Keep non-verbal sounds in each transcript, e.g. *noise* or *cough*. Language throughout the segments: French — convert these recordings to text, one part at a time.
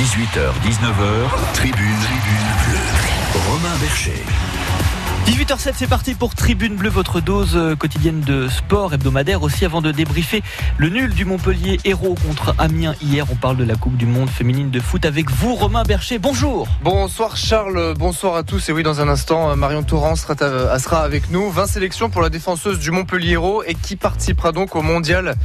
18h, 19h, Tribune, Tribune Bleue. Romain Bercher. 18h07, c'est parti pour Tribune Bleue, votre dose euh, quotidienne de sport hebdomadaire. Aussi, avant de débriefer le nul du Montpellier héros contre Amiens hier, on parle de la Coupe du Monde féminine de foot avec vous, Romain Bercher. Bonjour. Bonsoir Charles, bonsoir à tous. Et oui, dans un instant, Marion Torrent sera, sera avec nous. 20 sélections pour la défenseuse du Montpellier héros et qui participera donc au mondial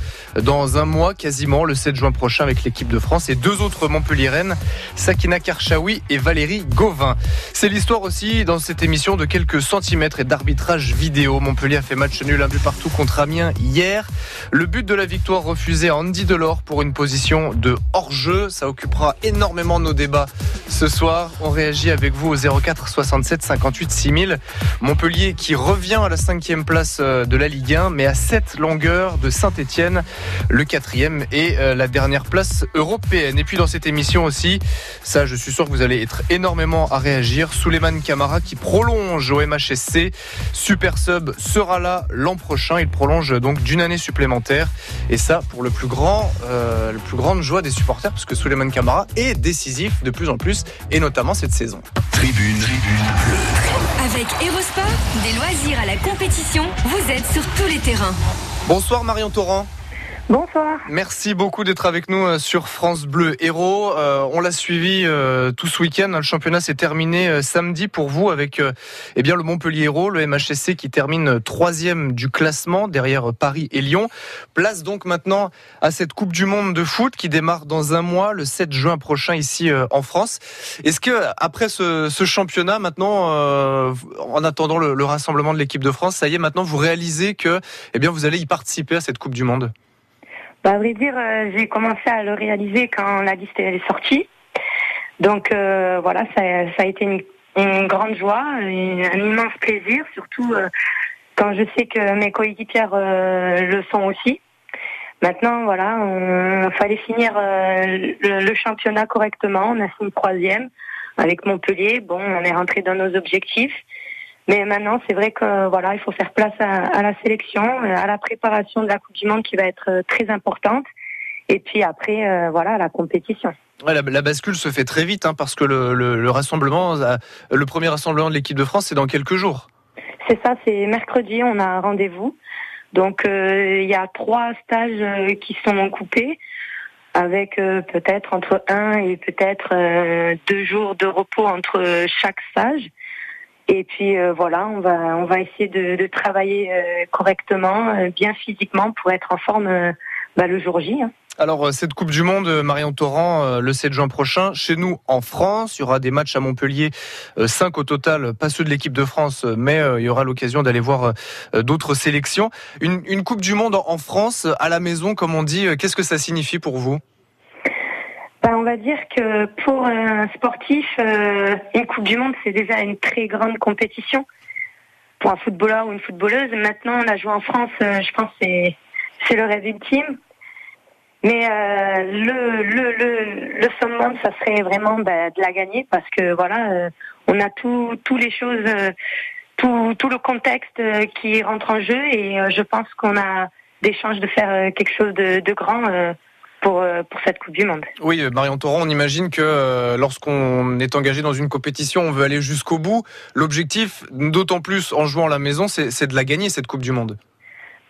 dans un mois quasiment, le 7 juin prochain avec l'équipe de France et deux autres Montpelliéraines, Sakina Karchaoui et Valérie Gauvin. C'est l'histoire aussi dans cette émission de quelques et d'arbitrage vidéo. Montpellier a fait match nul un but partout contre Amiens hier. Le but de la victoire refusé à Andy Delors pour une position de hors-jeu. Ça occupera énormément nos débats ce soir. On réagit avec vous au 04 67 58 6000. Montpellier qui revient à la cinquième place euh, de la Ligue 1, mais à 7 longueurs de Saint-Etienne, le quatrième et euh, la dernière place européenne. Et puis dans cette émission aussi, ça je suis sûr que vous allez être énormément à réagir. Souleymane Camara qui prolonge au MHSC. Super Sub sera là l'an prochain. Il prolonge donc d'une année supplémentaire. Et ça, pour le plus grand, euh, le plus grande joie des supporters, parce que Souleymane Camara est décisif de plus en plus, et notamment cette saison. Tribune, Tribune Bleue. Avec Erosport, des loisirs à la compétition, vous êtes sur tous les terrains. Bonsoir Marion Torrent. Bonsoir. Merci beaucoup d'être avec nous euh, sur France Bleu Héros. Euh, on l'a suivi euh, tout ce week-end. Le championnat s'est terminé samedi pour vous avec eh bien le Montpellier Héros, le MHSC qui termine troisième du classement derrière Paris et Lyon. Place donc maintenant à cette Coupe du Monde de foot qui démarre dans un mois, le 7 juin prochain ici en France. Est-ce que après ce, championnat, maintenant, en attendant le, le rassemblement de l'équipe de France, ça y est, maintenant vous réalisez que eh bien vous allez y participer à cette Coupe du Monde? Bah, à vrai dire, euh, j'ai commencé à le réaliser quand la liste est sortie. Donc euh, voilà, ça, a été une, grande joie, un immense plaisir, surtout euh, quand je sais que mes coéquipières le sont aussi. Maintenant, voilà, il fallait finir le, championnat correctement. On a fini troisième avec Montpellier. Bon, on est rentré dans nos objectifs. Mais maintenant, c'est vrai que voilà, il faut faire place à, la sélection, à la préparation de la Coupe du Monde qui va être euh, très importante. Et puis après, euh, voilà, la compétition. la, bascule se fait très vite hein, parce que le, rassemblement, euh, le premier rassemblement de l'équipe de France, c'est dans quelques jours. C'est ça, c'est mercredi, on a un rendez-vous. Donc il y a trois stages qui sont coupés avec peut-être entre un et peut-être deux jours de repos entre chaque stage. Et puis euh, voilà, on va on va essayer de, de travailler euh, correctement, euh, bien physiquement pour être en forme bah, le jour J. Hein. Alors cette Coupe du Monde, Marion Torrent, le 7 juin prochain, chez nous en France, il y aura des matchs à Montpellier, 5 au total, pas ceux de l'équipe de France, mais il y aura l'occasion d'aller voir d'autres sélections. Une, une Coupe du Monde en France, à la maison, comme on dit, qu'est-ce que ça signifie pour vous? On va dire que pour un sportif, euh, une Coupe du Monde, c'est déjà une très grande compétition. Pour un footballeur ou une footballeuse, maintenant, on a joué en France, euh, je pense que c'est le rêve ultime. Mais euh, le, le, le, le ça serait vraiment ben, de la gagner parce que voilà, on a tout, tous les choses, tout, tout le contexte qui rentre en jeu et je pense qu'on a des chances de faire quelque chose de grand euh, pour, cette Coupe du Monde. Oui, Marion Toron, on imagine que euh, lorsqu'on est engagé dans une compétition, on veut aller jusqu'au bout. L'objectif, d'autant plus en jouant à la maison, c'est de la gagner, cette Coupe du Monde.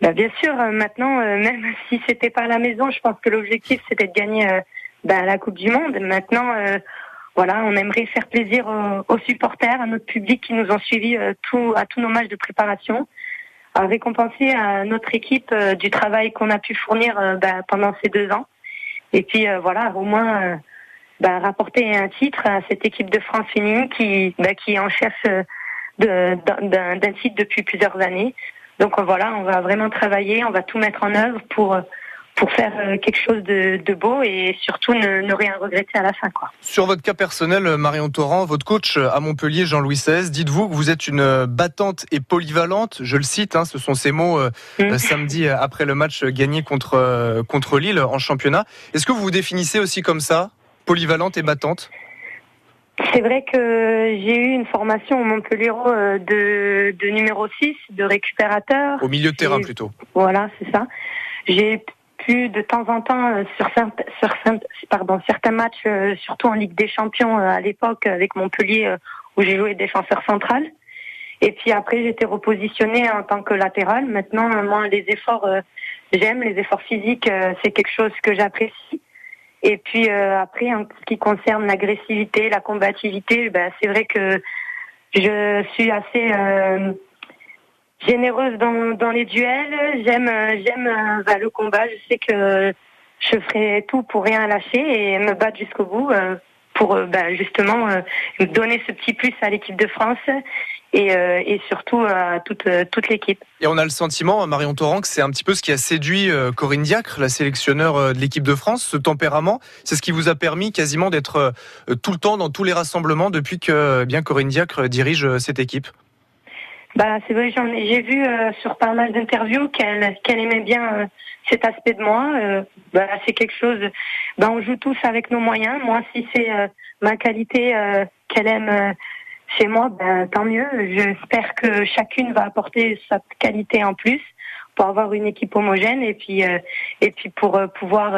Bah bien sûr, euh, maintenant, *laughs* même si c'était pas à la maison, je pense que l'objectif c'était de gagner bah, la Coupe du Monde. Maintenant, voilà, on aimerait faire plaisir aux, supporters, à notre public qui nous ont suivis tout, à tous nos matchs de préparation, à récompenser à notre équipe du travail qu'on a pu fournir bah, pendant ces deux ans. Et puis euh, voilà, au moins euh, bah, rapporter un titre à cette équipe de France féminine qui, bah, qui est en chef euh, d'un titre depuis plusieurs années. Donc voilà, on va vraiment travailler, on va tout mettre en œuvre pour pour faire quelque chose de, de beau et surtout ne, ne, rien regretter à la fin. Quoi. Sur votre cas personnel, Marion Torrent, votre coach à Montpellier, Jean-Louis XVI, dites-vous que vous êtes une battante et polyvalente, je le cite, hein, ce sont ces mots mmh. samedi après le match gagné contre, contre Lille en championnat. Est-ce que vous vous définissez aussi comme ça, polyvalente et battante? C'est vrai que j'ai eu une formation au Montpellier de, de numéro 6, de récupérateur. Au milieu de terrain plutôt. Voilà, c'est ça. J'ai de temps en temps euh, sur, sur pardon, certains matchs, euh, surtout en Ligue des Champions à l'époque avec Montpellier où j'ai joué défenseur central. Et puis après j'étais repositionnée en tant que latéral. Maintenant moi les efforts j'aime les efforts physiques c'est quelque chose que j'apprécie. Et puis après en ce qui concerne l'agressivité, la combativité, ben, c'est vrai que je suis assez généreuse dans, les duels. J'aime j'aime euh, bah, le combat. Je sais que je ferai tout pour rien lâcher et me battre jusqu'au bout euh, pour euh, bah, justement donner ce petit plus à l'équipe de France et, et surtout à toute, l'équipe. Et on a le sentiment, Marion Torrent, que c'est un petit peu ce qui a séduit Corinne Diacre, la sélectionneur de l'équipe de France, ce tempérament. C'est ce qui vous a permis quasiment d'être tout le temps dans tous les rassemblements depuis que bien Corinne Diacre dirige cette équipe. Bah, c'est vrai, j'en ai, j'ai vu euh, sur pas mal d'interviews qu'elle, qu'elle aimait bien euh, cet aspect de moi. Euh, bah, c'est quelque chose. Bah, on joue tous avec nos moyens. Moi, si c'est ma qualité qu'elle aime chez moi, ben tant mieux. J'espère que chacune va apporter sa qualité en plus pour avoir une équipe homogène et puis et puis pour pouvoir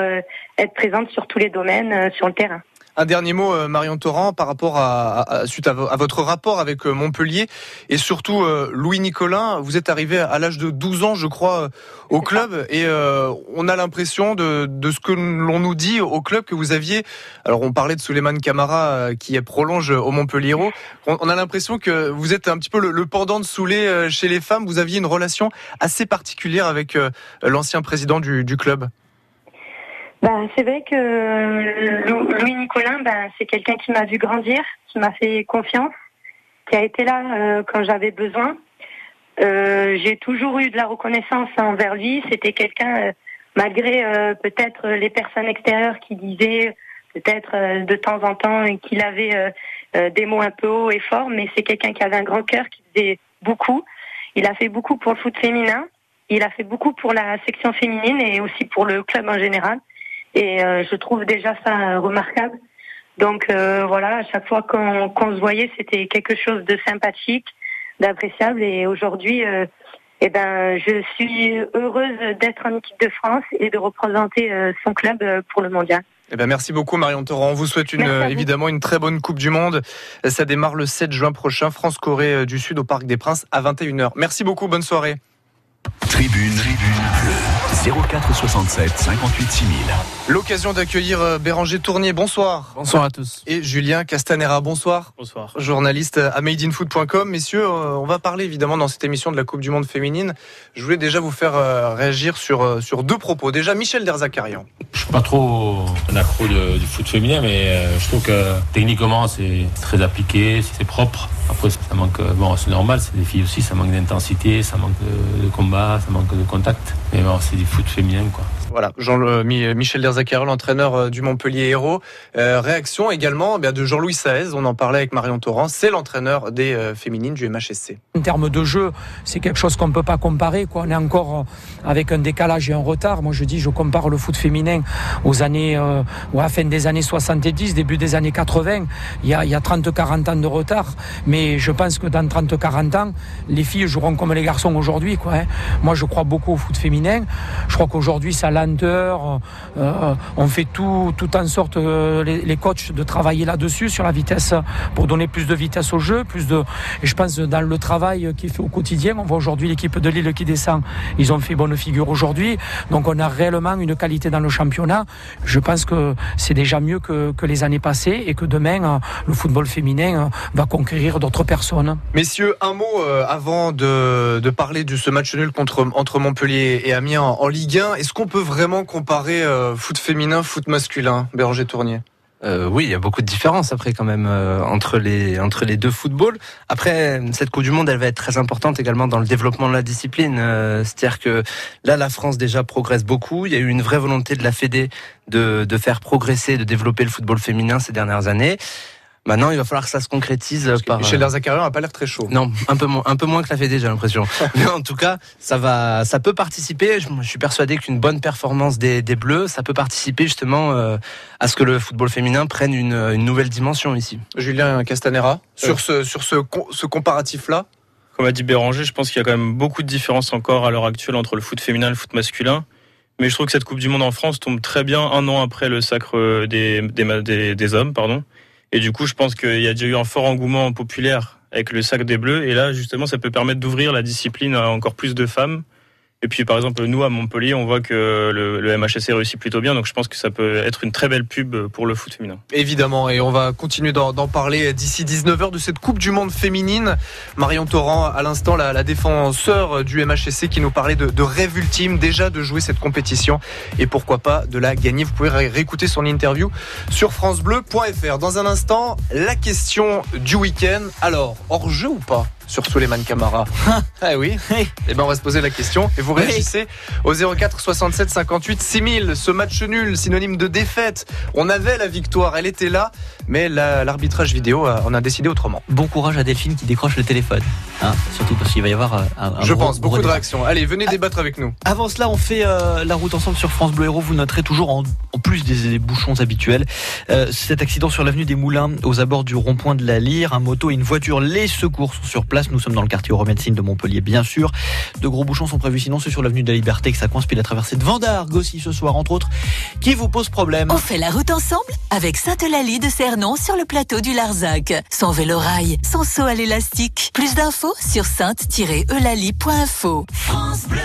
être présente sur tous les domaines sur le terrain. Un dernier mot, euh, Marion Torrent, par rapport à, suite à, votre rapport avec euh, Montpellier et surtout euh, Louis Nicolin. Vous êtes arrivé à l'âge de 12 ans, je crois, au club et on a l'impression de, de, ce que l'on nous dit au club que vous aviez. Alors on parlait de Suleiman Camara qui prolonge au Montpellier. On, a l'impression que vous êtes un petit peu le, pendant de Soulé chez les femmes. Vous aviez une relation assez particulière avec l'ancien président du, du club. Ben, c'est vrai que euh, Louis Nicolin, ben, c'est quelqu'un qui m'a vu grandir, qui m'a fait confiance, qui a été là euh, quand j'avais besoin. Euh, j'ai toujours eu de la reconnaissance envers lui. C'était quelqu'un, malgré peut-être les personnes extérieures qui disaient peut-être de temps en temps qu'il avait des mots un peu hauts et forts, mais c'est quelqu'un qui avait un grand cœur, qui faisait beaucoup. Il a fait beaucoup pour le foot féminin. Il a fait beaucoup pour la section féminine et aussi pour le club en général. Et euh, je trouve déjà ça remarquable. Donc euh, voilà, à chaque fois qu'on se voyait, c'était quelque chose de sympathique, d'appréciable. Et aujourd'hui, euh, eh ben, je suis heureuse d'être en équipe de France et de représenter son club pour le mondial. Eh ben merci beaucoup Marion Torrent. On vous souhaite une, évidemment une très bonne Coupe du Monde. Ça démarre le 7 juin prochain, France-Corée du Sud au Parc des Princes à 21h. Merci beaucoup, bonne soirée. Tribune, tribune bleue, 04 67 58 6000. L'occasion d'accueillir euh, Béranger Tournier, bonsoir. Bonsoir à tous. Et Julien Castanera, bonsoir. Bonsoir. Journaliste à madeinfoot.com. Messieurs, euh, on va parler évidemment dans cette émission de la Coupe du Monde féminine. Je voulais déjà vous faire euh, réagir sur, sur deux propos. Déjà, Michel Derzakarian. Je suis pas trop un accro du foot féminin, mais je trouve que techniquement c'est très appliqué, c'est propre. Après, ça manque, bon, c'est normal, c'est des filles aussi, ça manque d'intensité, ça manque de, combat, ça manque de contact. Mais bon, c'est du foot féminin, quoi. Voilà, Jean Michel Derzakarian, l'entraîneur euh, du Montpellier Héros. Euh, réaction également eh de Jean-Louis Saez, on en parlait avec Marion Torrent, c'est l'entraîneur des euh, féminines du MHSC. En termes de jeu, c'est quelque chose qu'on ne peut pas comparer. Quoi. On est encore avec un décalage et un retard. Moi, je dis, je compare le foot féminin aux années, ou à la fin des années 70, début des années 80. Il y a, a 30-40 ans de retard. Mais je pense que dans 30-40 ans, les filles joueront comme les garçons aujourd'hui. Quoi, hein. Moi, je crois beaucoup au foot féminin. Je crois qu'aujourd'hui, ça lenteur. On fait tout, tout en sorte, euh, les, coachs, de travailler là-dessus, sur la vitesse, pour donner plus de vitesse au jeu. Plus de, et je pense dans le travail qui est fait au quotidien, on voit aujourd'hui l'équipe de Lille qui descend. Ils ont fait bonne figure aujourd'hui. Donc on a réellement une qualité dans le championnat. Je pense que c'est déjà mieux que, les années passées et que demain, le football féminin va conquérir d'autres personnes. Messieurs, un mot euh, avant de, de parler de ce match nul contre, entre Montpellier et Amiens en Ligue 1. Est-ce qu'on peut vraiment comparer euh, féminin, foot masculin, Béranger Tournier euh, oui, il y a beaucoup de différences après quand même euh, entre les entre les deux footballs. Après, cette Coupe du Monde, elle va être très importante également dans le développement de la discipline. C'est-à-dire que là, la France déjà progresse beaucoup. Il y a eu une vraie volonté de la Fédé de de faire progresser, de développer le football féminin ces dernières années. Maintenant, il va falloir que ça se concrétise par. Michel Derzakarian n'a pas l'air très chaud. Non, un peu moins, un peu moins que la Fédé, j'ai l'impression. *laughs* Mais en tout cas, ça va, ça peut participer. Je, suis persuadé qu'une bonne performance des, des, Bleus, ça peut participer justement euh, à ce que le football féminin prenne une, une nouvelle dimension ici. Julien Castanera, sur ce, sur ce, ce comparatif-là. Comme a dit Béranger, je pense qu'il y a quand même beaucoup de différences encore à l'heure actuelle entre le foot féminin et le foot masculin. Mais je trouve que cette Coupe du Monde en France tombe très bien un an après le sacre des, des, des, des hommes. Pardon. Et du coup, je pense qu'il y a déjà eu un fort engouement populaire avec le sac des Bleus. Et là, justement, ça peut permettre d'ouvrir la discipline à encore plus de femmes. Et puis, par exemple, nous, à Montpellier, on voit que le, MHSC réussit plutôt bien. Donc, je pense que ça peut être une très belle pub pour le foot féminin. Évidemment. Et on va continuer d'en parler d'ici 19h de cette Coupe du Monde féminine. Marion Torrent, à l'instant, la, défenseur du MHSC qui nous parlait de, de, rêve ultime, déjà de jouer cette compétition. Et pourquoi pas de la gagner. Vous pouvez réécouter son interview sur FranceBleu.fr. Dans un instant, la question du week-end. Alors, hors jeu ou pas? Sur Suleiman Camara *laughs* Ah oui Eh ben on va se poser la question et vous réagissez au 04 67 58 6000. Ce match nul, synonyme de défaite. On avait la victoire, elle était là, mais l'arbitrage vidéo on a décidé autrement. Bon courage à Delphine qui décroche le téléphone. Hein Surtout parce qu'il va y avoir un, un Je gros, pense, beaucoup de réactions. Allez, venez débattre avec nous. Avant cela, on fait euh, la route ensemble sur France Bleu Héros. Vous noterez toujours, en, en plus des, des, bouchons habituels, euh, cet accident sur l'avenue des Moulins, aux abords du rond-point de la Lyre. Un moto et une voiture, les secours sont sur place. Nous sommes dans le quartier Euromédecine de Montpellier, bien sûr. De gros bouchons sont prévus, sinon c'est sur l'avenue de la Liberté que ça coince, puis la traversée de Vendargue aussi ce soir, entre autres, qui vous pose problème. On fait la route ensemble avec Sainte-Eulalie de Cernon sur le plateau du Larzac. Sans vélo-rail, sans saut à l'élastique. Plus d'infos sur sainte-eulalie.info. France Bleu.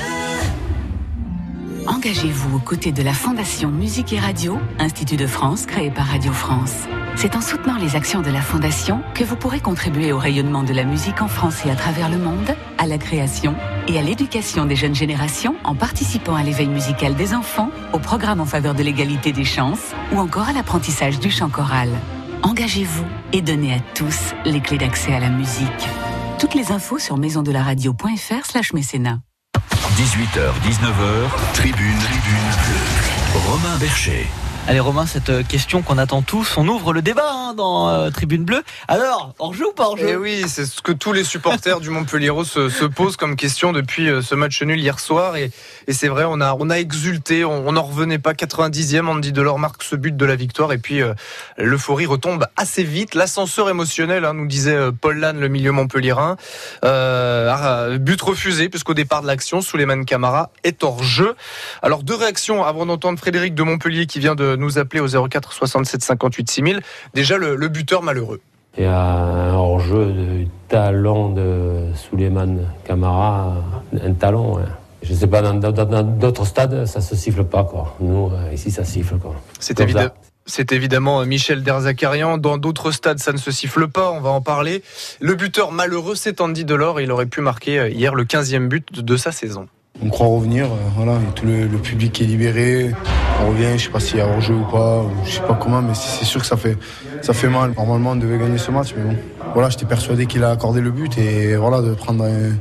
Engagez-vous aux côtés de la Fondation Musique et Radio, Institut de France créé par Radio France. C'est en soutenant les actions de la Fondation que vous pourrez contribuer au rayonnement de la musique en France et à travers le monde, à la création et à l'éducation des jeunes générations en participant à l'éveil musical des enfants, au programme en faveur de l'égalité des chances ou encore à l'apprentissage du chant choral. Engagez-vous et donnez à tous les clés d'accès à la musique. Toutes les infos sur maisondelaradio.fr slash mécénat. 18h, 19h, tribune. Romain Bercher. Allez Romain, cette question qu'on attend tous, on ouvre le débat hein, dans euh, Tribune Bleue. Alors, hors jeu ou pas hors jeu Eh oui, c'est ce que tous les supporters du Montpellier se, se, posent comme question depuis euh, ce match nul hier soir. Et, c'est vrai, on a, on a exulté, on n'en revenait pas. 90e, Andy Delors marque ce but de la victoire. Et puis euh, l'euphorie retombe assez vite. L'ascenseur émotionnel, hein, nous disait euh, Paul Lannes, le milieu montpellierin. Euh, but refusé, puisqu'au départ de l'action, Souleymane Camara est hors jeu. Alors deux réactions avant d'entendre Frédéric de Montpellier qui vient de nous appeler au 04 67 58 6000. Déjà le, le buteur malheureux. Il y a un hors-jeu de talent de Souleymane Camara, un talent. Ouais. Je ne sais pas, dans d'autres stades, ça se siffle pas. Quoi. Nous, ici, ça siffle. C'est évident. C'est évidemment Michel Derzakarian. Dans d'autres stades, ça ne se siffle pas. On va en parler. Le buteur malheureux, c'est Andy Delors. Il aurait pu marquer hier le 15e but de sa saison. On croit revenir, voilà, et tout le, le, public est libéré. On revient, je sais pas s'il y a hors-jeu ou pas, ou je sais pas comment, mais c'est sûr que ça fait, ça fait mal. Normalement, on devait gagner ce match, mais bon. Voilà, j'étais persuadé qu'il a accordé le but et voilà, de prendre un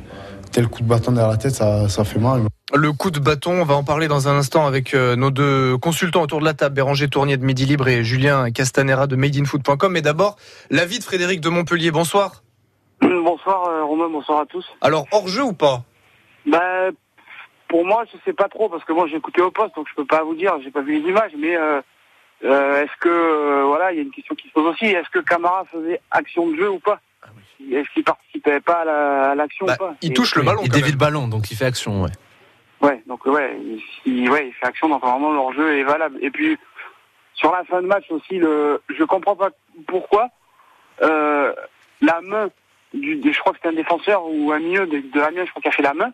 tel coup de bâton derrière la tête, ça, ça fait mal. Le coup de bâton, on va en parler dans un instant avec euh, nos deux consultants autour de la table, Béranger Tournier de Midi Libre et Julien Castanera de madeinfoot.com. Mais d'abord, l'avis de Frédéric de Montpellier. Bonsoir. Bonsoir euh, Romain, bonsoir à tous. Alors, hors-jeu ou pas? Bah, pour moi, je sais pas trop parce que moi j'ai écouté au poste, donc je peux pas vous dire, j'ai pas vu les images, mais euh, euh, est-ce que euh, voilà, il y a une question qui se pose aussi, est-ce que Camara faisait action de jeu ou pas? Est-ce qu'il participait pas à l'action bah, ou pas? Il Et touche le ballon. Il dévie le ballon, donc il fait action, ouais. Ouais, donc ouais, il, ouais, il fait action, donc vraiment leur jeu est valable. Et puis sur la fin de match aussi, le, je comprends pas pourquoi la main du, je crois que c'était un défenseur ou un milieu de, de Amiens, je crois qu'il a fait la main.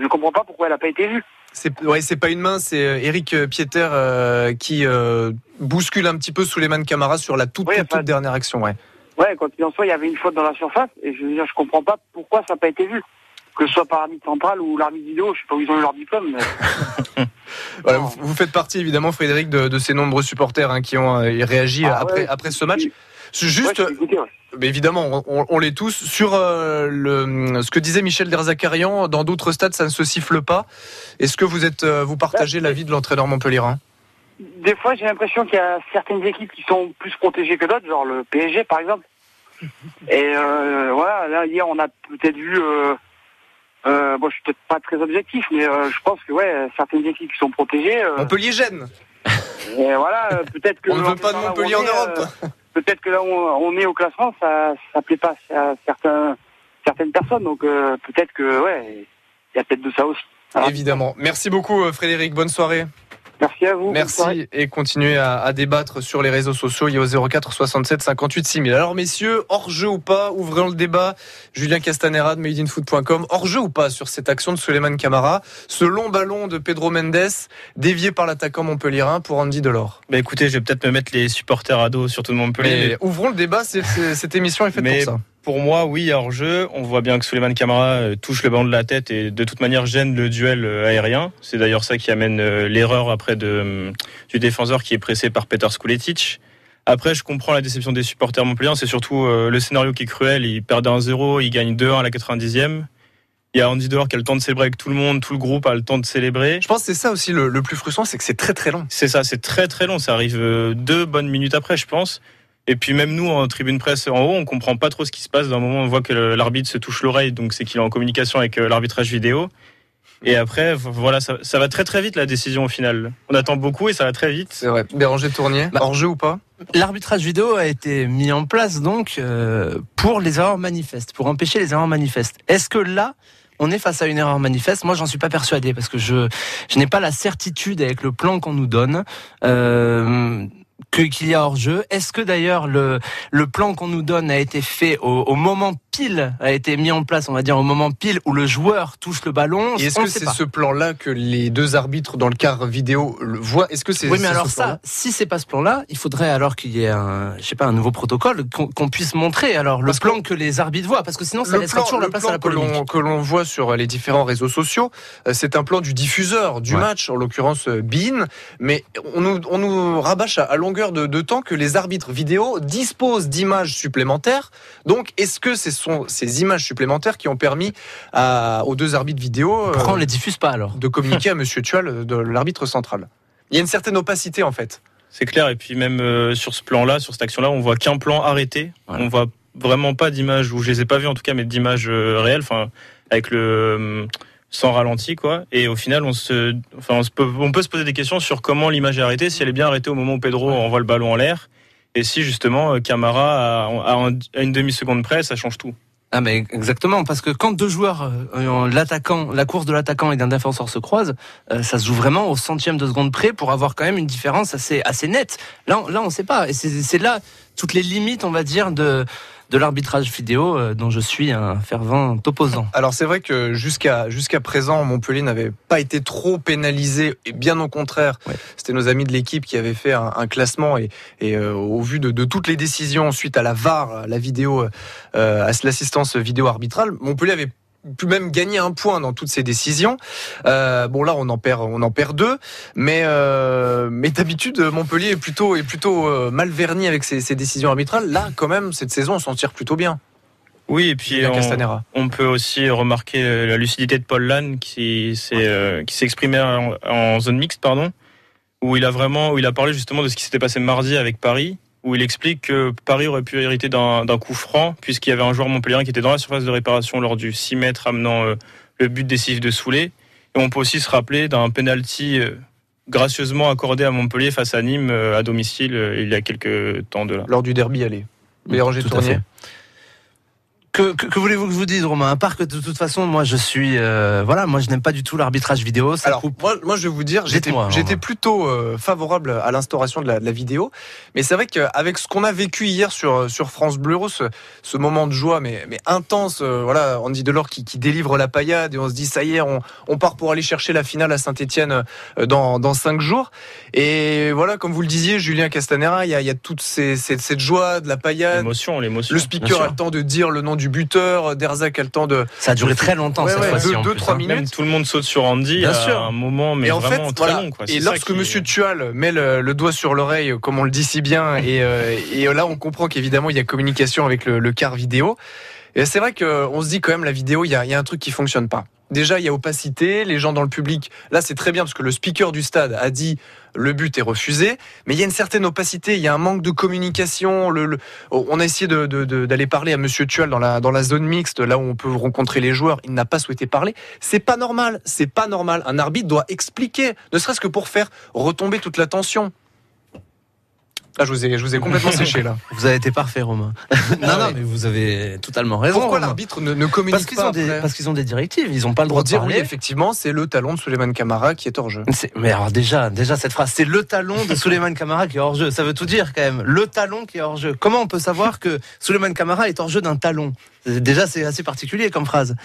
Je comprends pas pourquoi elle n'a pas été vue. C'est ouais, c'est pas une main, c'est Eric Pieter euh, qui euh, bouscule un petit peu Souleymane Camara sur la toute, oui, toute, enfin, toute, dernière action, ouais. Ouais, quand il en soit, il y avait une faute dans la surface et je veux dire, je comprends pas pourquoi ça n'a pas été vu. Que ce soit par l'arbitre central ou l'arbitre vidéo, je sais pas où ils ont eu leur diplôme. Mais... *laughs* voilà, vous, vous, faites partie évidemment, Frédéric, de, de ces nombreux supporters hein, qui ont euh, réagi ah, après, ouais, après ce match. Juste, ouais, écouté, ouais. mais évidemment, on, on l'est tous. Sur euh, le, ce que disait Michel Derzakarian, dans d'autres stades, ça ne se siffle pas. Est-ce que vous êtes, euh, vous partagez ouais. l'avis de l'entraîneur montpellierin Des fois, j'ai l'impression qu'il y a certaines équipes qui sont plus protégées que d'autres, genre le PSG par exemple. *laughs* Et euh, voilà, là hier, on a peut-être vu. Euh, euh, bon, je suis peut-être pas très objectif, mais je pense que ouais, certaines équipes qui sont protégées. Montpellier gêne. Et voilà, peut-être que *laughs* on ne veut pas de Montpellier en Europe peut-être que là où on est au classement, ça ça plaît pas à certains, certaines personnes. Donc euh, peut-être que ouais, il y a peut-être de ça aussi. Évidemment. Merci beaucoup euh, Frédéric, bonne soirée. Merci à vous. Merci et continuez à, à, débattre sur les réseaux sociaux. Il y a au 04 67 58 6000. Alors messieurs, hors jeu ou pas, ouvrons le débat. Julien Castanera de madeinfoot.com. Hors jeu ou pas sur cette action de Suleiman Camara, ce long ballon de Pedro Mendes dévié par l'attaquant montpellierin pour Andy Delors. Bah écoutez, je vais peut-être me mettre les supporters à dos sur tout le Montpellier. Mais ouvrons le débat. cette émission est faite mais pour ça. Pour moi, oui, hors jeu. On voit bien que Suleiman Camara euh, touche le ballon de la tête et de toute manière gêne le duel euh, aérien. C'est d'ailleurs ça qui amène euh, l'erreur après de, du défenseur qui est pressé par Peter Skuletic. Après, je comprends la déception des supporters montpellier. C'est surtout le scénario qui est cruel. Ils perdent 1-0, ils gagnent 2-1 à la 90e. Il y a Andy Delors qui a le temps de célébrer avec tout le monde, tout le groupe a le temps de célébrer. Je pense que c'est ça aussi le, le plus frustrant, c'est que c'est très très long. C'est ça, c'est très très long. Ça arrive deux bonnes minutes après, je pense. Et puis même nous en tribune presse en haut, on comprend pas trop ce qui se passe. D'un moment, on voit que l'arbitre se touche l'oreille, donc c'est qu'il est en communication avec l'arbitrage vidéo. Et après, voilà, ça, ça, va très très vite la décision au final. On attend beaucoup et ça va très vite. C'est vrai. Béranger Tournier, bah, hors jeu ou pas? L'arbitrage vidéo a été mis en place donc euh, pour les erreurs manifestes, pour empêcher les erreurs manifestes. Est-ce que là, on est face à une erreur manifeste? Moi, j'en suis pas persuadé parce que je, je n'ai pas la certitude avec le plan qu'on nous donne. Euh, qu'il y a hors jeu. Est-ce que d'ailleurs le, le plan qu'on nous donne a été fait au, au, moment pile, a été mis en place, on va dire, au moment pile où le joueur touche le ballon? Est-ce que c'est ce plan-là que les deux arbitres dans le quart vidéo le voient? Est-ce que c'est Oui, mais alors ce ça, si c'est pas ce plan-là, il faudrait alors qu'il y ait un, je sais pas, un nouveau protocole qu'on puisse montrer alors le plan que, que, les arbitres voient, parce que sinon ça laissera toujours la place à la polémique. Que l'on voit sur les différents réseaux sociaux, euh, c'est un plan du diffuseur du ouais. match, en l'occurrence Bean, mais on nous, on nous rabâche à, à longueur de, de, temps que les arbitres vidéo disposent d'images supplémentaires. Donc, est-ce que ce sont ces images supplémentaires qui ont permis à, aux deux arbitres vidéo Pourquoi on les diffuse pas alors de communiquer à Monsieur Tual, de l'arbitre central? Il y a une certaine opacité en fait. C'est clair. Et puis même euh, sur ce plan-là, sur cette action-là, on voit qu'un plan arrêté. Ouais. On voit vraiment pas d'images, ou je les ai pas vues en tout cas, mais d'images euh, réelles. Enfin, avec le euh, sans ralenti quoi. Et au final on se enfin on, se peut, on peut se poser des questions sur comment l'image est arrêtée si elle est bien arrêtée au moment où Pedro envoie le ballon en l'air et si justement euh, Camara à, à une demi seconde près ça change tout. Ah mais exactement parce que quand deux joueurs euh, l'attaquant la course de l'attaquant et d'un défenseur se croisent euh, ça se joue vraiment au centième de seconde près pour avoir quand même une différence assez assez nette. Là là on sait pas. Et c'est là toutes les limites on va dire de de l'arbitrage vidéo euh, dont je suis un fervent opposant. Alors c'est vrai que jusqu'à jusqu'à présent Montpellier n'avait pas été trop pénalisé et bien au contraire ouais. c'était nos amis de l'équipe qui avaient fait un, un classement et, et euh, au vu de, de, toutes les décisions suite à la VAR, à la vidéo, euh, à l'assistance vidéo arbitrale, Montpellier avait pu même gagner un point dans toutes ces décisions. Euh, bon là, on en perd, on en perd deux, mais euh, mais d'habitude Montpellier est plutôt est plutôt euh, mal verni avec ses, ses, décisions arbitrales. Là, quand même, cette saison, on s'en tire plutôt bien. Oui, et puis on, on, peut aussi remarquer la lucidité de Paul Lannes qui s'est qui en, en, zone mixte, pardon, où il a vraiment où il a parlé justement de ce qui s'était passé mardi avec Paris où il explique que Paris aurait pu hériter d'un coup franc, puisqu'il y avait un joueur montpellierin qui était dans la surface de réparation lors du 6 mètres amenant euh, le but décisif de Soulé. Et on peut aussi se rappeler d'un penalty euh, gracieusement accordé à Montpellier face à Nîmes euh, à domicile il y a quelques temps de là. Lors du derby aller. Béranger Tournier. Que, que, que voulez-vous que je vous dise, Romain? À part que de toute façon, moi, je suis, euh, voilà, moi, je n'aime pas du tout l'arbitrage vidéo. Ça Alors, coupe. moi, moi, je vais vous dire, j'étais, j'étais plutôt euh, favorable à l'instauration de la, de la, vidéo, mais c'est vrai qu'avec ce qu'on a vécu hier sur sur France Bleu, ce, ce moment de joie, mais mais intense, euh, voilà, Andy Delors qui, qui délivre la paillade et on se dit ça y est, on, on part pour aller chercher la finale à Saint-Étienne dans dans cinq jours. Et voilà, comme vous le disiez, Julien Castanera, il y a, il y a toute ces, cette, cette joie de la paillade, l'émotion, l'émotion. Le speaker a le temps de dire le nom du buteur, Derzac a le temps de. Ça a duré très longtemps, ouais, cette ouais, fois-ci. deux, en deux plus, trois hein. minutes. Même tout le monde saute sur Andy Bien à sûr. un moment, mais et en vraiment fait, très voilà. long. Quoi. Et lorsque Monsieur Tual met le, le doigt sur l'oreille, comme on le dit si bien, *laughs* et, euh, et là on comprend qu'évidemment il y a communication avec le, le quart vidéo. Et c'est vrai qu'on se dit quand même la vidéo, il y a, il y a un truc qui fonctionne pas. Déjà, il y a opacité, les gens dans le public. Là, c'est très bien parce que le speaker du stade a dit le but est refusé, mais il y a une certaine opacité, il y a un manque de communication. On a essayé d'aller parler à Monsieur Tual dans la, dans la zone mixte, là où on peut rencontrer les joueurs. Il n'a pas souhaité parler. C'est pas normal, c'est pas normal. Un arbitre doit expliquer, ne serait-ce que pour faire retomber toute la tension. Ah, je vous ai, je vous ai complètement *laughs* séché là. Vous avez été parfait, Romain. non, Ah non, ouais. mais vous avez totalement raison. Pourquoi l'arbitre ne, ne communique parce pas ont, des, après parce qu'ils ont des directives, ils n'ont pas le droit de dire parler. oui, effectivement, c'est le talon de Suleiman Camara qui est hors jeu. Mais alors déjà, déjà cette phrase, c'est le talon de *laughs* Suleiman Camara qui est hors jeu. Ça veut tout dire quand même. Le talon qui est hors jeu. Comment on peut savoir que Suleiman Camara est hors jeu d'un talon? Déjà, c'est assez particulier comme phrase.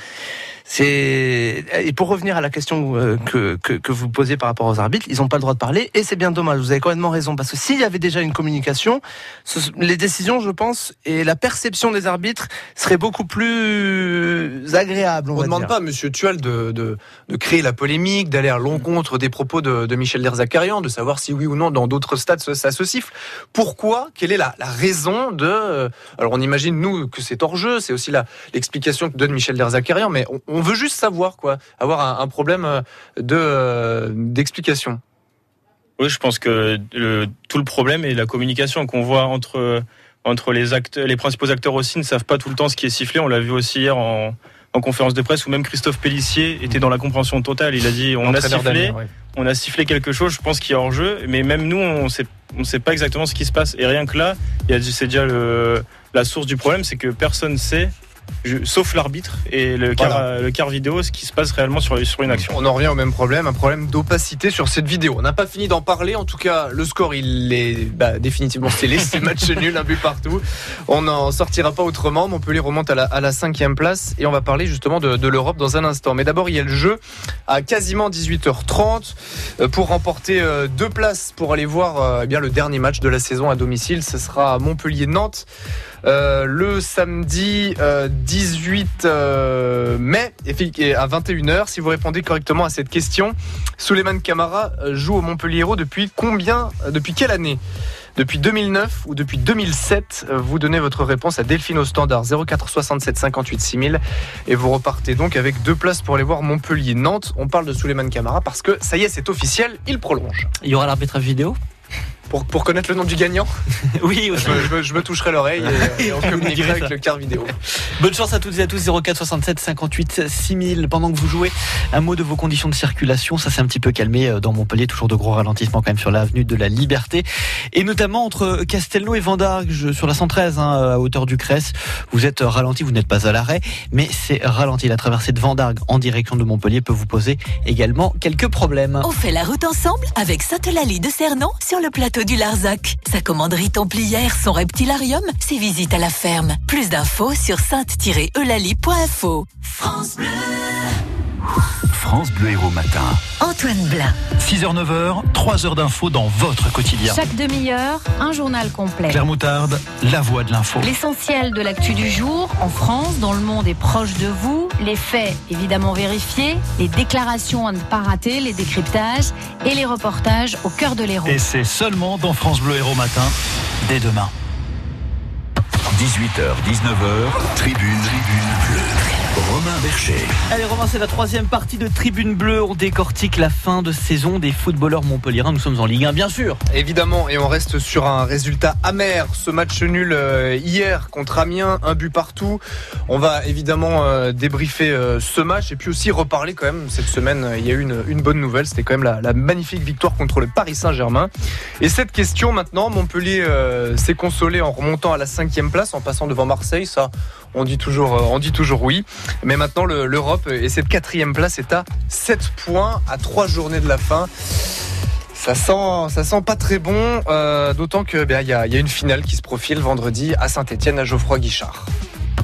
C'est et pour revenir à la question euh, que, que, que vous posez par rapport aux arbitres, ils n'ont pas le droit de parler et c'est bien dommage. Vous avez complètement raison parce que s'il y avait déjà une communication, ce- les décisions, je pense, et la perception des arbitres seraient beaucoup plus agréables. On, ne demande dire. pas Monsieur Tual de, de, de créer la polémique, d'aller à l'encontre des propos de, de Michel Derzakarian, de savoir si oui ou non dans d'autres stades ça, se siffle. Pourquoi? Quelle est la, la raison de euh, Alors on imagine nous que c'est hors jeu, c'est aussi la- l'explication que donne Michel Derzakarian, mais on, on veut juste savoir quoi, avoir un, un problème euh, de euh, d'explication. Oui, je pense que le- tout le problème est la communication qu'on voit entre, entre les, acteurs, les principaux acteurs aussi ne savent pas tout le temps ce qui est sifflé. On l'a vu aussi hier en, en conférence de presse où même Christophe Pellissier était dans la compréhension totale. Il a dit on a sifflé, ouais. on a sifflé quelque chose, je pense qu'il y a hors jeu, mais même nous on sait on sait pas exactement ce qui se passe. Et rien que là, c'est déjà le, la source du problème, c'est que personne sait. Je- sauf l'arbitre et le quart, Voilà. le quart vidéo, ce qui se passe réellement sur, sur une action. On en revient au même problème, un problème d'opacité sur cette vidéo. On n'a pas fini d'en parler. En tout cas, le score, il est bah, définitivement scellé. C'est *laughs* match nul, un but partout. On n'en sortira pas autrement. Montpellier remonte à la, à la cinquième place et on va parler justement de, de l'Europe dans un instant. Mais d'abord, il y a le jeu à quasiment 18h30 euh, pour remporter euh, deux places pour aller voir euh, eh bien le dernier match de la saison à domicile. Ce sera Montpellier-Nantes. Euh, le samedi euh, 18 euh, mai effi- et à 21h. Si vous répondez correctement à cette question, Souleymane Camara euh, joue au Montpellier depuis combien euh, Depuis quelle année? Depuis 2009 ou depuis 2007, euh, vous donnez votre réponse à Delphine au standard 04 67 58 6000 et vous repartez donc avec deux places pour aller voir Montpellier-Nantes. On parle de Souleymane Camara parce que ça y est, c'est officiel, il prolonge. Il y aura l'arbitrage vidéo? Pour, pour connaître le nom du gagnant, *laughs* Oui, je me, je me- je me toucherai l'oreille et, *laughs* et on communiquera avec le quart vidéo. Bonne chance à toutes et à tous. 04 67 58 6000. Pendant que vous jouez, un mot de vos conditions de circulation. Ça s'est un petit peu calmé euh, dans Montpellier. Toujours de gros ralentissements quand même sur l'avenue de la Liberté. Et notamment entre Castelnau et Vendargue sur la 113, hein, à hauteur du Cresse. Vous êtes ralenti, vous n'êtes pas à l'arrêt, mais c'est ralenti. La traversée de Vendargue en direction de Montpellier peut vous poser également quelques problèmes. On fait la route ensemble avec Sainte-Eulalie de Cernon sur le plateau du Larzac. Sa commanderie templière, son reptilarium, ses visites à la ferme. Plus d'infos sur sainte-eulalie.info. France Bleu. France Bleu Héros Matin. Antoine Blin. 6h-9h, 3 heures d'infos dans votre quotidien. Chaque demi-heure, un journal complet. Claire Moutarde, la voix de l'info. L'essentiel de l'actu du jour, en France, dans le monde est proche de vous. Les faits, évidemment vérifiés. Les déclarations à ne pas rater, les décryptages et les reportages au cœur de l'héros. Et c'est seulement dans France Bleu Héros Matin, dès demain. 18h, 19h, tribune, tribune bleue. Romain Bercher. Allez Romain, c'est la troisième partie de Tribune Bleue. On décortique la fin de saison des footballeurs montpelliérains. Nous sommes en Ligue 1, bien sûr. Évidemment, et on reste sur un résultat amer. Ce match nul euh, hier contre Amiens, un but partout. On va évidemment euh, débriefer euh, ce match et puis aussi reparler quand même. Cette semaine, il y a eu une, une bonne nouvelle. C'était quand même la, la magnifique victoire contre le Paris Saint-Germain. Et cette question maintenant, Montpellier euh, s'est consolé en remontant à la cinquième place, en passant devant Marseille. Ça, on dit toujours, euh, on dit toujours oui. Mais maintenant, le- l'Europe et cette quatrième place est à 7 points à 3 journées de la fin. Ça sent, ça sent pas très bon, euh, d'autant que ben, il y, a, il y a une finale qui se profile vendredi à Saint-Etienne à Geoffroy Guichard.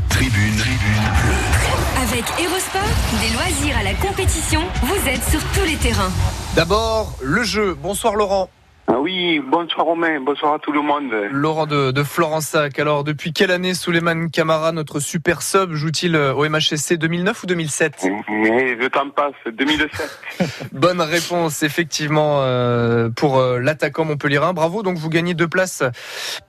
Tribune, tribune bleue. Avec Erosport, des loisirs à la compétition, vous êtes sur tous les terrains. D'abord, le jeu. Bonsoir Laurent. Ah oui, bonsoir Romain, bonsoir à tout le monde. Laurent de, de Florensac. Alors, depuis quelle année Souleymane Camara, notre super sub, joue-t-il au MHSC 2009 ou 2007 Mais le temps passe, 2007. *laughs* Bonne réponse, effectivement, euh, pour euh, l'attaquant montpellierin. Bravo, donc vous gagnez deux places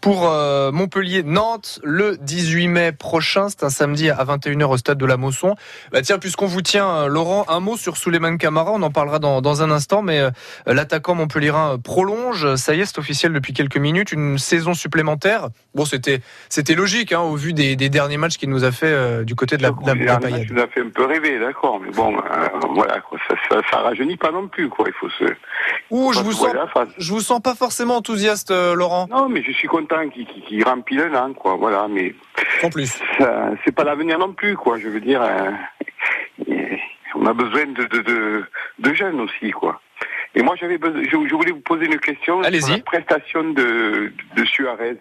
pour euh, Montpellier-Nantes le 18 mai prochain. C'est un samedi à 21h au stade de la Mosson. Bah tiens, puisqu'on vous tient, euh, Laurent, un mot sur Souleymane Camara. On en parlera dans, dans un instant, mais euh, l'attaquant montpellierin prolonge. Prolonge. Ça y est, c'est officiel depuis quelques minutes. Une saison supplémentaire. Bon, c'était c'était logique hein, au vu des, des, derniers matchs qu'il nous a fait euh, du côté de la, de la, la match nous a fait un peu rêver, d'accord. Mais bon, euh, voilà, quoi, ça, ça, ça, rajeunit pas non plus, quoi. Il faut se. Ouh, je vous sens, je vous sens pas forcément enthousiaste, euh, Laurent. Non, mais je suis content qu'il qu qu remplit un an, quoi. Voilà, mais. En plus. C'est pas l'avenir non plus, quoi. Je veux dire, on a besoin de, de, de, de jeunes aussi, quoi. Et moi, j'avais je, je, voulais vous poser une question sur la prestation de, de Suarez.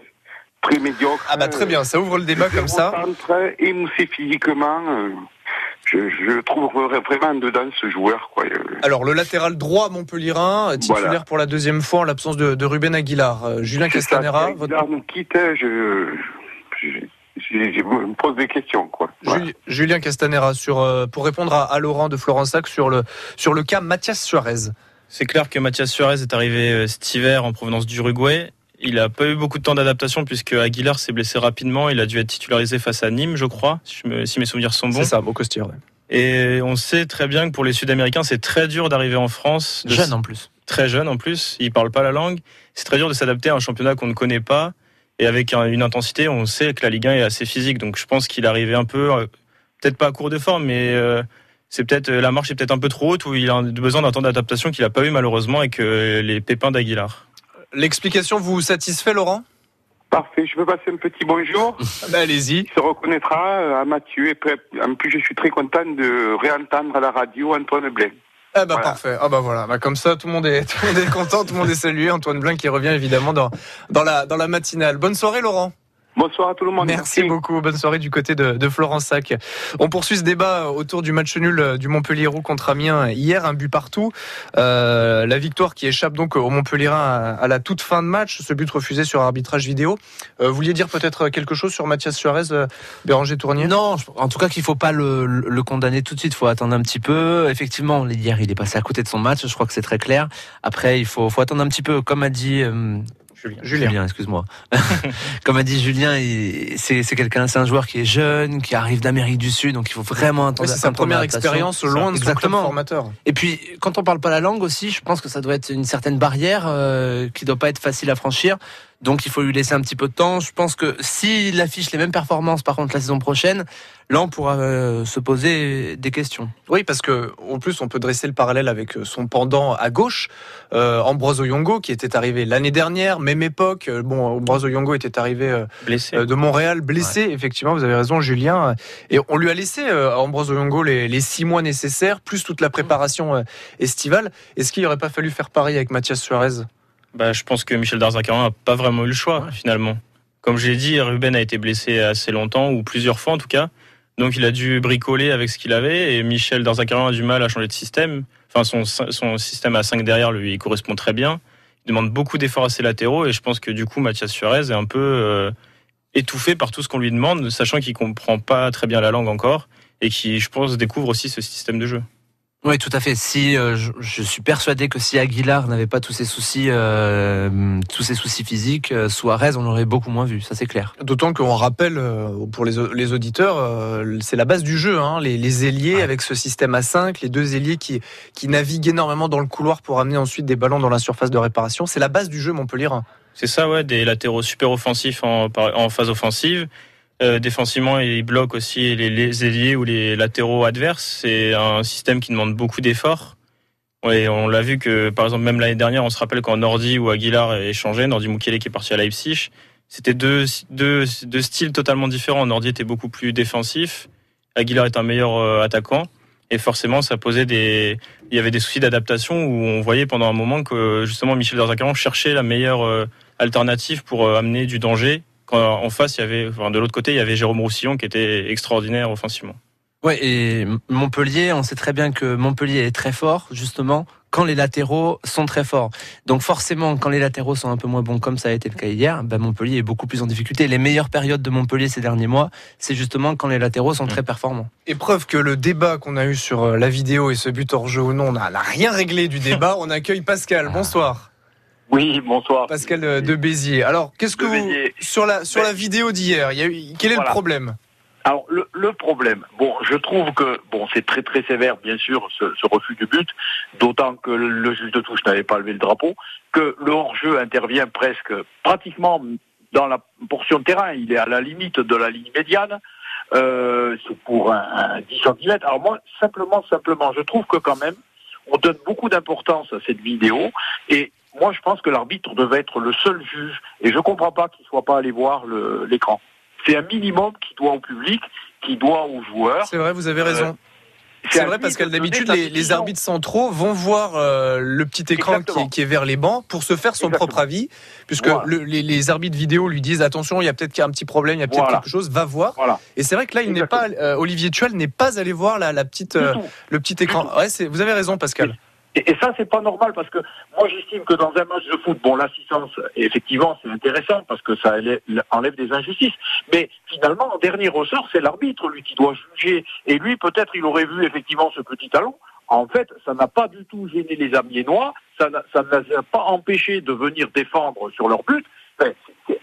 Très médiocre. Ah bah très bien, ça ouvre le débat comme ça. Émoussé physiquement. Euh, je, je, trouve vraiment dedans ce joueur. Quoi. Alors le latéral droit Montpellierin, titulaire voilà. pour la deuxième fois en l'absence de, de, Ruben Aguilar. Euh, Julien Castanera. Ça, votre... nous quitte, je, je, je, me pose des questions. Quoi. Voilà. Julien Castanera, sur, euh, pour répondre à, à Laurent de Florensac sur le, sur le cas Mathias Suarez. C'est clair que Mathias Suarez est arrivé cet hiver en provenance d'Uruguay. Il n'a pas eu beaucoup de temps d'adaptation puisque Aguilar s'est blessé rapidement. Il a dû être titularisé face à Nîmes, je crois, si, me, si mes souvenirs sont bons. C'est ça, Beaucostier. Ouais. Et on sait très bien que pour les Sud-Américains, c'est très dur d'arriver en France. De jeune en plus. Très jeune en plus. Ils parlent pas la langue. C'est très dur de s'adapter à un championnat qu'on ne connaît pas. Et avec une intensité, on sait que la Ligue 1 est assez physique. Donc je pense qu'il arrivait un peu, peut-être pas à court de forme, mais euh, c'est peut-être la marche est peut-être un peu trop haute où il a besoin d'un temps d'adaptation qu'il n'a pas eu malheureusement avec les pépins d'Aguilar. L'explication vous satisfait, Laurent? Parfait, je peux passer un petit bonjour. *laughs* ben, Allez-y. Il se reconnaîtra à Mathieu. Et en plus, je suis très content de réentendre à la radio Antoine Blain. Eh ben voilà. parfait. Ah bah voilà. Bah comme ça, tout le monde est, *laughs* tout le monde est content, tout le monde est salué. Antoine Blain qui revient évidemment dans dans la dans la matinale. Bonne soirée, Laurent. Bonsoir à tout le monde. Merci, Merci. beaucoup. Bonne soirée du côté de, de Florence Sac. On poursuit ce débat autour du match nul du Montpellier contre Amiens hier, un but partout. Euh, la victoire qui échappe donc au Montpellierin à, à, la toute fin de match, ce but refusé sur arbitrage vidéo. Euh, vous vouliez dire peut-être quelque chose sur Mathias Suarez, euh, Béranger Tournier Non, en tout cas qu'il faut pas le, le, condamner tout de suite. Il faut attendre un petit peu. Effectivement, hier il est passé à côté de son match. Je crois que c'est très clair. Après, il faut, faut attendre un petit peu. Comme a dit euh, Julien, Julien, Julien excuse-moi. *laughs* Comme a dit Julien, c'est quelqu'un, c'est un joueur qui est jeune, qui arrive d'Amérique du Sud, donc il faut vraiment attendre. Oui, c'est sa première expérience loin de Exactement. son formateur. Et puis, quand on parle pas la langue aussi, je pense que ça doit être une certaine barrière euh, qui doit pas être facile à franchir. Donc il faut lui laisser un petit peu de temps. Je pense que s'il affiche les mêmes performances par contre la saison prochaine, là on pourra euh, se poser des questions. Oui, parce que en plus on peut dresser le parallèle avec son pendant à gauche, euh, Ambroise Oyongo qui était arrivé l'année dernière, même époque. Bon, Ambroise Oyongo était arrivé euh, blessé. de Montréal, blessé. Ouais. Effectivement, vous avez raison, Julien. Et on lui a laissé à Ambroise Oyongo les, les, six mois nécessaires, plus toute la préparation estivale. Est-ce qu'il n'aurait pas fallu faire pareil avec Mathias Suarez? Bah, je pense que Michel Darzacaran n'a pas vraiment eu le choix ouais. finalement. Comme je l'ai dit, Ruben a été blessé assez longtemps, ou plusieurs fois en tout cas. Donc il a dû bricoler avec ce qu'il avait, et Michel Darzacaran a du mal à changer de système. Enfin, son, son système à 5 derrière lui correspond très bien. Il demande beaucoup d'efforts à ses latéraux, et je pense que du coup, Mathias Suarez est un peu euh, étouffé par tout ce qu'on lui demande, sachant qu'il comprend pas très bien la langue encore, et qui, je pense, découvre aussi ce système de jeu. Oui, tout à fait. Si euh, je, je, suis persuadé que si Aguilar n'avait pas tous ses soucis, euh, tous ses soucis physiques, euh, Suarez, on aurait beaucoup moins vu. Ça, c'est clair. D'autant qu'on rappelle euh, pour les, les auditeurs, euh, c'est la base du jeu. Hein, les, les, ailiers ouais. avec ce système à 5 les deux ailiers qui qui naviguent énormément dans le couloir pour amener ensuite des ballons dans la surface de réparation. C'est la base du jeu Montpellier. C'est ça, ouais, des latéraux super offensifs en, en phase offensive. Euh, défensivement, il bloque aussi les, ailiers ou les latéraux adverses. C'est un système qui demande beaucoup d'efforts. On l'a vu que, par exemple, même l'année dernière, on se rappelle quand Nordi ou Aguilar est changé, Nordi Mukele qui est parti à Leipzig, c'était deux styles totalement différents. Nordi était beaucoup plus défensif, Aguilar est un meilleur euh, attaquant. Et forcément, ça posait des, il y avait des soucis d'adaptation où on voyait pendant un moment que justement Michel Darzacaran cherchait la meilleure euh, alternative pour amener du danger en face, il y avait, enfin, de l'autre côté, il y avait Jérôme Roussillon qui était extraordinaire offensivement. Ouais, et Montpellier, on sait très bien que Montpellier est très fort, justement, quand les latéraux sont très forts. Donc forcément, quand les latéraux sont un peu moins bons, comme ça a été le cas hier, ben Montpellier est beaucoup plus en difficulté. Les meilleures périodes de Montpellier ces derniers mois, c'est justement quand les latéraux sont mmh. très performants. Et preuve que le débat qu'on a eu sur la vidéo et ce but hors jeu ou non n'a rien réglé du débat, *laughs* on accueille Pascal. Bonsoir. Oui, bonsoir. Pascal de Béziers. Alors, qu'est-ce que vous, sur la sur la vidéo d'hier, il y a eu, quel est voilà. le problème? Alors le, le, problème, bon, je trouve que bon, c'est très très sévère, bien sûr, ce, ce refus du but, d'autant que le juge de touche n'avait pas levé le drapeau, que le hors-jeu intervient presque pratiquement dans la portion de terrain, il est à la limite de la ligne médiane. Euh, c'est pour un, un 10 cm. Alors moi, simplement, simplement, je trouve que quand même, on donne beaucoup d'importance à cette vidéo et moi, je pense que l'arbitre devait être le seul juge et je comprends pas qu'il soit pas allé voir l'écran. C'est un minimum qui doit au public, qui doit aux joueurs. C'est vrai, vous avez raison. Euh, c'est vrai parce que d'habitude les, les, arbitres centraux vont voir euh, le petit écran qui est, qui est, vers les bancs pour se faire son Exactement. propre avis, puisque le, les, les, arbitres vidéo lui disent attention, il y a peut-être qu'il y a un petit problème, il y a peut-être Voilà. quelque chose, va voir. Voilà. Et c'est vrai que là, il n'est pas euh, Olivier Tual n'est pas allé voir la, la petite euh, le petit écran. Ouais, vous avez raison, Pascal. Et, et ça, c'est pas normal parce que moi, j'estime que dans un match de foot, bon, l'assistance, effectivement, c'est intéressant parce que ça enlève- des injustices. Mais finalement, en dernier ressort, c'est l'arbitre, lui, qui doit juger. Et lui, peut-être, il aurait vu effectivement ce petit talon. En fait, ça n'a pas du tout gêné les Amiénois. Ça ne les a pas empêchés de venir défendre sur leur but. C'est-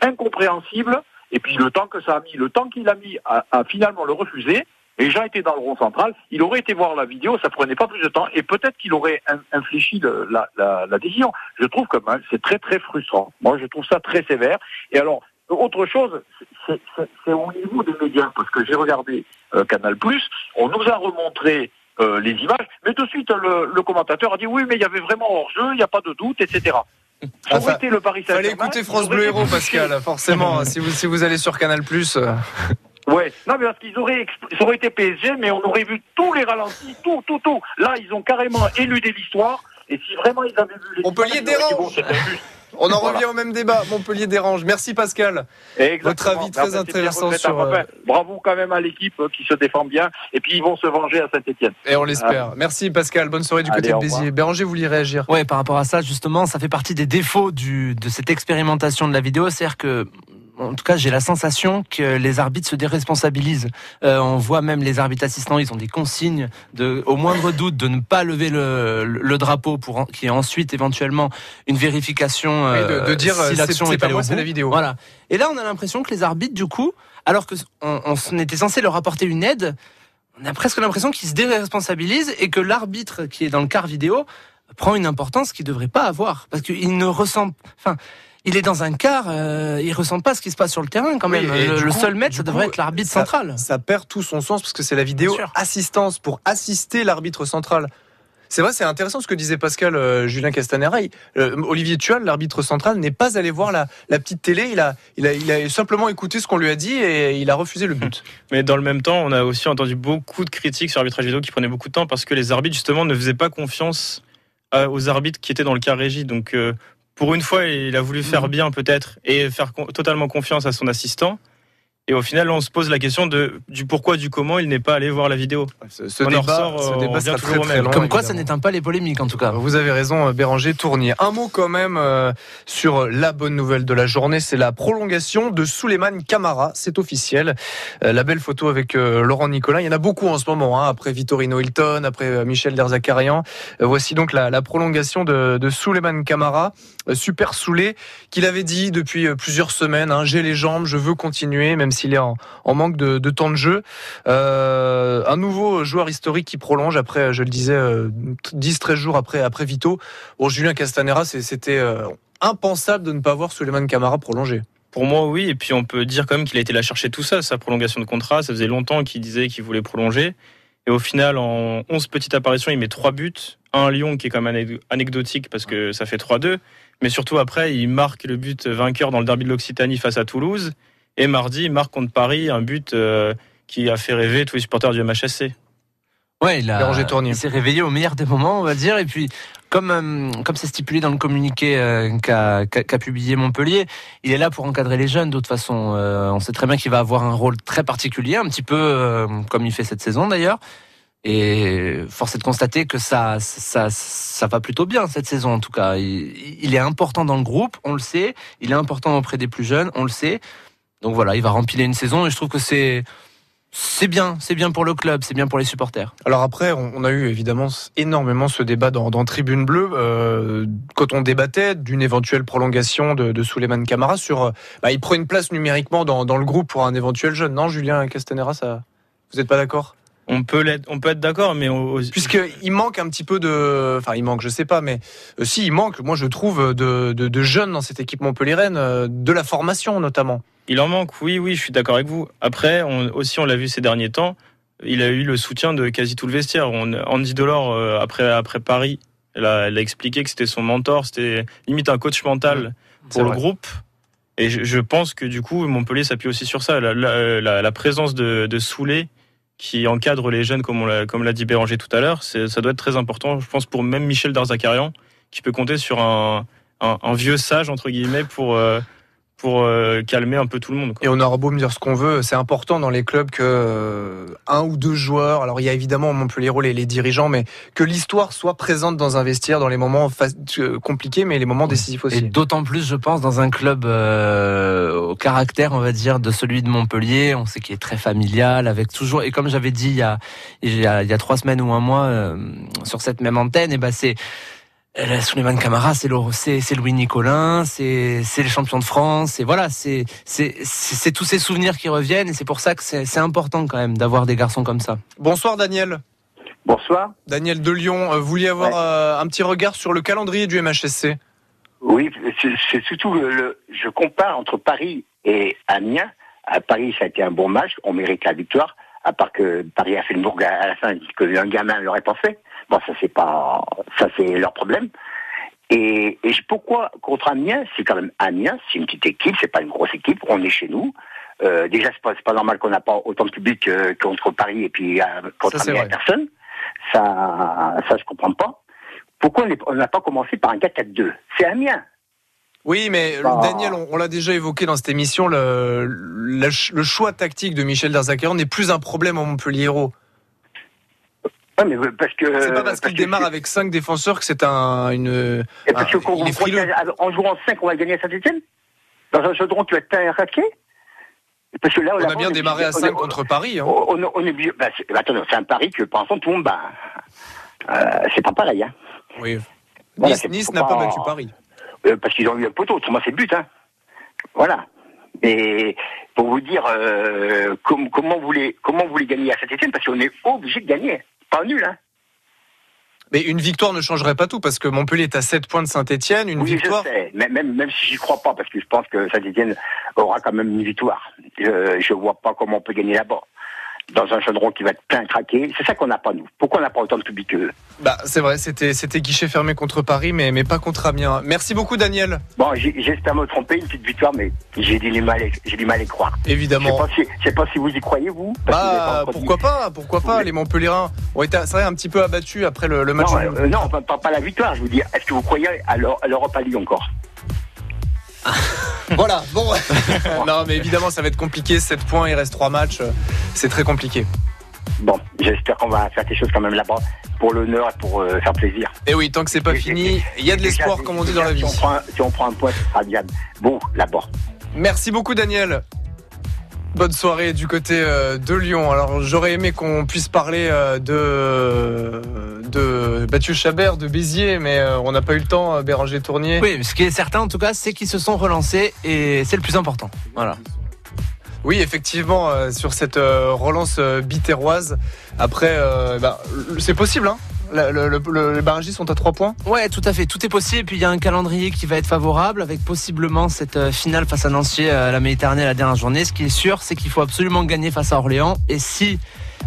incompréhensible. Et puis le temps que ça a mis, le temps qu'il a mis à finalement le refuser, les gens étaient dans le rond central, il aurait été voir la vidéo, ça prenait pas plus de temps, et peut-être qu'il aurait in- infléchi le- la, la- la décision. Je trouve que ben, c'est très très frustrant. Moi, je trouve ça très sévère. Et alors, autre chose, c'est- c'est c'est au niveau des médias, parce que j'ai regardé euh, Canal+, on nous a remontré euh, les images, mais tout de suite, le, le commentateur a dit oui, mais il y avait vraiment hors-jeu, il n'y a pas de doute, etc. Ça aurait Enfin, été le Paris Fallait Saint-Germain. écouter France Bleu Héros. Pascal, forcément. si vous si vous allez sur Canal euh, Ouais, non mais parce qu'ils auraient, ça aurait été PSG, mais on aurait vu tous les ralentis, tout, tout, tout. Là, ils ont carrément éludé l'histoire. Et si vraiment ils avaient vu les Montpellier ils auraient dérange. bon. *laughs* On en Voilà. revient au même débat. Montpellier dérange. Merci Pascal. Exactement. Votre avis très intéressant sur. euh, bravo quand même à l'équipe euh, qui se défend bien. Et puis ils vont se venger à Saint-Etienne. Et on l'espère. Merci Pascal. Bonne soirée du Allez, côté de. Béziers. Béranger, vous voulez réagir Ouais, par rapport à ça, justement, ça fait partie des défauts du, de cette expérimentation de la vidéo. C'est-à-dire que, en tout cas, j'ai la sensation que les arbitres se déresponsabilisent. Euh, on voit même les arbitres assistants, ils ont des consignes de, au moindre doute, de ne pas lever le, le, le drapeau pour y ait ensuite éventuellement une vérification. Oui, de- de dire, si euh, l'action c'est est pas moi, c'est la vidéo. Voilà. Et là, on a l'impression que les arbitres, du coup, alors que on, était censé leur apporter une aide, on a presque l'impression qu'ils se déresponsabilisent et que l'arbitre qui est dans le quart vidéo prend une importance qu'il ne devrait pas avoir. Parce qu'il ne ressent. Enfin. Il est dans un quart, euh, il ressent pas ce qui se passe sur le terrain quand Oui, même. le du le coup- seul maître, ça coup, devrait être l'arbitre ça- central. Ça perd tout son sens parce que c'est la vidéo assistance pour assister l'arbitre central. C'est vrai, c'est intéressant ce que disait Pascal euh, Julien Castanera. Euh, Olivier Tual, l'arbitre central, n'est pas allé voir la, la petite télé. Il a, il, a, il a simplement écouté ce qu'on lui a dit et il a refusé le but. *laughs* Mais dans le même temps, on a aussi entendu beaucoup de critiques sur l'arbitrage vidéo qui prenait beaucoup de temps parce que les arbitres, justement, ne faisaient pas confiance à- aux arbitres qui étaient dans le cas régie. Donc, euh, pour une fois, il a voulu faire bien, peut-être, et faire totalement confiance à son assistant. Et au final, on se pose la question de, du pourquoi, du comment il n'est pas allé voir la vidéo. Ce on en débat, ressort, ce euh, on débat revient sera toujours très au très même. long. Comme quoi, ça n'éteint pas les polémiques en tout cas. Vous avez raison, Béranger Tournier. Un mot quand même euh, sur la bonne nouvelle de la journée, c'est la prolongation de Souleymane Camara. C'est officiel. Euh, la belle photo avec euh, Laurent Nicolin. Il y en a beaucoup en ce moment, hein, après Vittorino Hilton, après euh, Michel Derzakarian. Euh, voici donc la, la prolongation de, de Souleymane Camara, euh, super saoulé, qu'il avait dit depuis euh, plusieurs semaines. hein, J'ai les jambes, je veux continuer, même s'il est en, manque de, temps de jeu. Euh, un nouveau joueur historique qui prolonge après, je le disais, euh, 10-13 jours après, après Vito. Pour Julien Castanera, c'était euh, impensable de ne pas voir Suleiman Camara prolonger. Pour moi, oui. Et puis, on peut dire quand même qu'il a été la chercher tout ça, sa prolongation de contrat. Ça faisait longtemps qu'il disait qu'il voulait prolonger. Et au final, en 11 petites apparitions, il met 3 buts. Un Lyon qui est quand même anecdotique parce que ça fait 3-2. Mais surtout, après, il marque le but vainqueur dans le derby de l'Occitanie face à Toulouse. Et mardi, il marque contre Paris un but euh, qui a fait rêver tous les supporters du MHSC. Ouais, il, a- il s'est réveillé au meilleur des moments, on va dire. Et puis, comme euh, comme c'est stipulé dans le communiqué euh, qu'a publié Montpellier, il est là pour encadrer les jeunes. De toute façon, Euh, on sait très bien qu'il va avoir un rôle très particulier, un petit peu comme il fait cette saison d'ailleurs. Et force est de constater que ça, ça, ça va plutôt bien cette saison en tout cas. Il, il est important dans le groupe, on le sait. Il est important auprès des plus jeunes, on le sait. Donc voilà, il va rempiler une saison et je trouve que c'est c'est bien, c'est bien pour le club, c'est bien pour les supporters. Alors après, on, a eu évidemment énormément ce débat dans, dans Tribune Bleue euh, quand on débattait d'une éventuelle prolongation de, de Souleymane Camara sur. euh, Bah, il prend une place numériquement dans, dans le groupe pour un éventuel jeune. Non, Julien Castanera, ça, vous n'êtes pas d'accord? On peut l'être, on peut être d'accord, mais on- Puisqu'il manque un petit peu de. Enfin, il manque, je sais pas, mais euh, si, il manque, moi je trouve, de, de, de jeunes dans cette équipe montpelliéraine, euh, de la formation notamment. Il en manque, oui, oui, je suis d'accord avec vous. Après, on, aussi, on l'a vu ces derniers temps, il a eu le soutien de quasi tout le vestiaire. On, Andy Delors, euh, après, après Paris, elle a, elle a expliqué que c'était son mentor, c'était limite un coach mental pour le vrai. groupe. Et je, je pense que du coup, Montpellier s'appuie aussi sur ça. La, la, la- la présence de, de Soulet qui encadre les jeunes, comme on l'a, comme l'a dit Béranger tout à l'heure, c'est, ça doit être très important, je pense, pour même Michel Darzakarian, qui peut compter sur un, un, un vieux sage, entre guillemets, pour, euh, pour euh, calmer un peu tout le monde. quoi. Et on aura beau me dire ce qu'on veut, c'est important dans les clubs que euh, un ou deux joueurs, alors il y a évidemment Montpellier les, les dirigeants, mais que l'histoire soit présente dans un vestiaire dans les moments fa- euh, compliqués, mais les moments décisifs Et aussi. d'autant plus, je pense, dans un club euh, au caractère, on va dire, de celui de Montpellier. On sait qu'il est très familial, avec toujours. Et comme j'avais dit il y a, il y a, il y a trois semaines ou un mois euh, sur cette même antenne, et ben c'est Souleymane Camara, c'est le- c'est c'est Louis Nicolin, c'est les champions de France, et voilà, c'est tous ces souvenirs qui reviennent, et c'est pour ça que c'est important quand même d'avoir des garçons comme ça. Bonsoir Daniel. Bonsoir. Daniel de Lyon, euh, vous vouliez avoir euh, un petit regard sur le calendrier du MHSC Oui, c'est- surtout le, le- je compare entre Paris et Amiens. À Paris, ça a été un bon match, on mérite la victoire. À part que Paris a fait le bourg à la fin, que un gamin l'aurait pas fait. Bon, ça c'est pas, ça c'est leur problème. Et, pourquoi contre Amiens C'est quand même Amiens, c'est une petite équipe, c'est pas une grosse équipe. On est chez nous. Euh, déjà, c'est pas, pas normal qu'on n'a pas autant de public euh, contre Paris et puis euh, contre Ça, Amiens, personne. Ça, ça je comprends pas. Pourquoi on n'a pas commencé par un 4-4-2 C'est Amiens. Oui, mais euh, Bah. Daniel, on, on l'a déjà évoqué dans cette émission, le, le, ch- le choix tactique de Michel Derzakarian n'est plus un problème au Montpellier Hérault. Ouais, mais parce que C'est pas parce qu'il démarre avec cinq défenseurs que c'est un, une. Et parce un- en jouant 5, on va gagner à Saint-Etienne Dans un chaudron qui va être un raqué Parce que là, On là, a bien démarré à obligé- 5 on est- contre Paris. hein. On, on- on est obligé. Bah, c'est- bah, attends, c'est un pari que pour l'instant tout le monde. Bah, euh, c'est pas pareil. Hein. Oui. Voilà, Nice, n'a pas battu Paris. Euh, parce qu'ils ont eu un poteau, autrement c'est le but. Hein. Voilà. Et pour vous dire euh, com- comment, vous voulez, comment vous voulez gagner à Saint-Etienne, parce qu'on est obligé de gagner. Pas nul, hein. Mais une victoire ne changerait pas tout parce que Montpellier est à 7 points de Saint-Etienne. Une oui, victoire. je sais. Même, même, même si j'y crois pas, parce que je pense que Saint-Etienne aura quand même une victoire. Je, je vois pas comment on peut gagner là-bas. Dans un chaudron qui va être plein craqué. C'est ça qu'on n'a pas, nous. Pourquoi on n'a pas autant de public qu'eux Bah, c'est vrai, c'était c'était guichet fermé contre Paris, mais, mais pas contre Amiens. Merci beaucoup, Daniel. Bon, j'espère me tromper, une petite victoire, mais j'ai du mal, à- j'ai du mal à y croire. Évidemment. Je sais pas si, sais pas si vous y croyez, vous. que Bah, pourquoi pas, pourquoi pas. Les Montpelliérains ont été, c'est vrai, un petit peu abattus après le, le match. Non, euh, non pas, pas- la victoire, je vous dis. Est-ce que vous croyez à l'Europa League encore? *laughs* Voilà, bon. *laughs* non, mais évidemment, ça va être compliqué. 7 points, il reste 3 matchs. C'est très compliqué. Bon, j'espère qu'on va faire quelque chose quand même là-bas pour l'honneur et pour euh, faire plaisir. Et oui, tant que c'est pas fini, il y a de l'espoir, comme on dit dans la vie. Si on prend un, si on prend un point, ce sera bien beau là-bas. Merci beaucoup, Daniel. Bonne soirée du côté euh, de Lyon. Alors, j'aurais aimé qu'on puisse parler euh, de de Mathieu Chabert, de Béziers, mais euh, on n'a pas eu le temps. Béranger Tournier. Oui, ce qui est certain en tout cas, c'est qu'ils se sont relancés et c'est le plus important. Voilà. Oui, effectivement, sur cette relance bitéroise. Après, euh, bah, c'est possible, hein le- le- le- les barragistes sont à 3 points Ouais, tout à fait, tout est possible. Puis il y a un calendrier qui va être favorable avec possiblement cette euh, finale face à Nancy euh, à la Méditerranée la dernière journée. Ce qui est sûr, c'est qu'il faut absolument gagner face à Orléans. Et si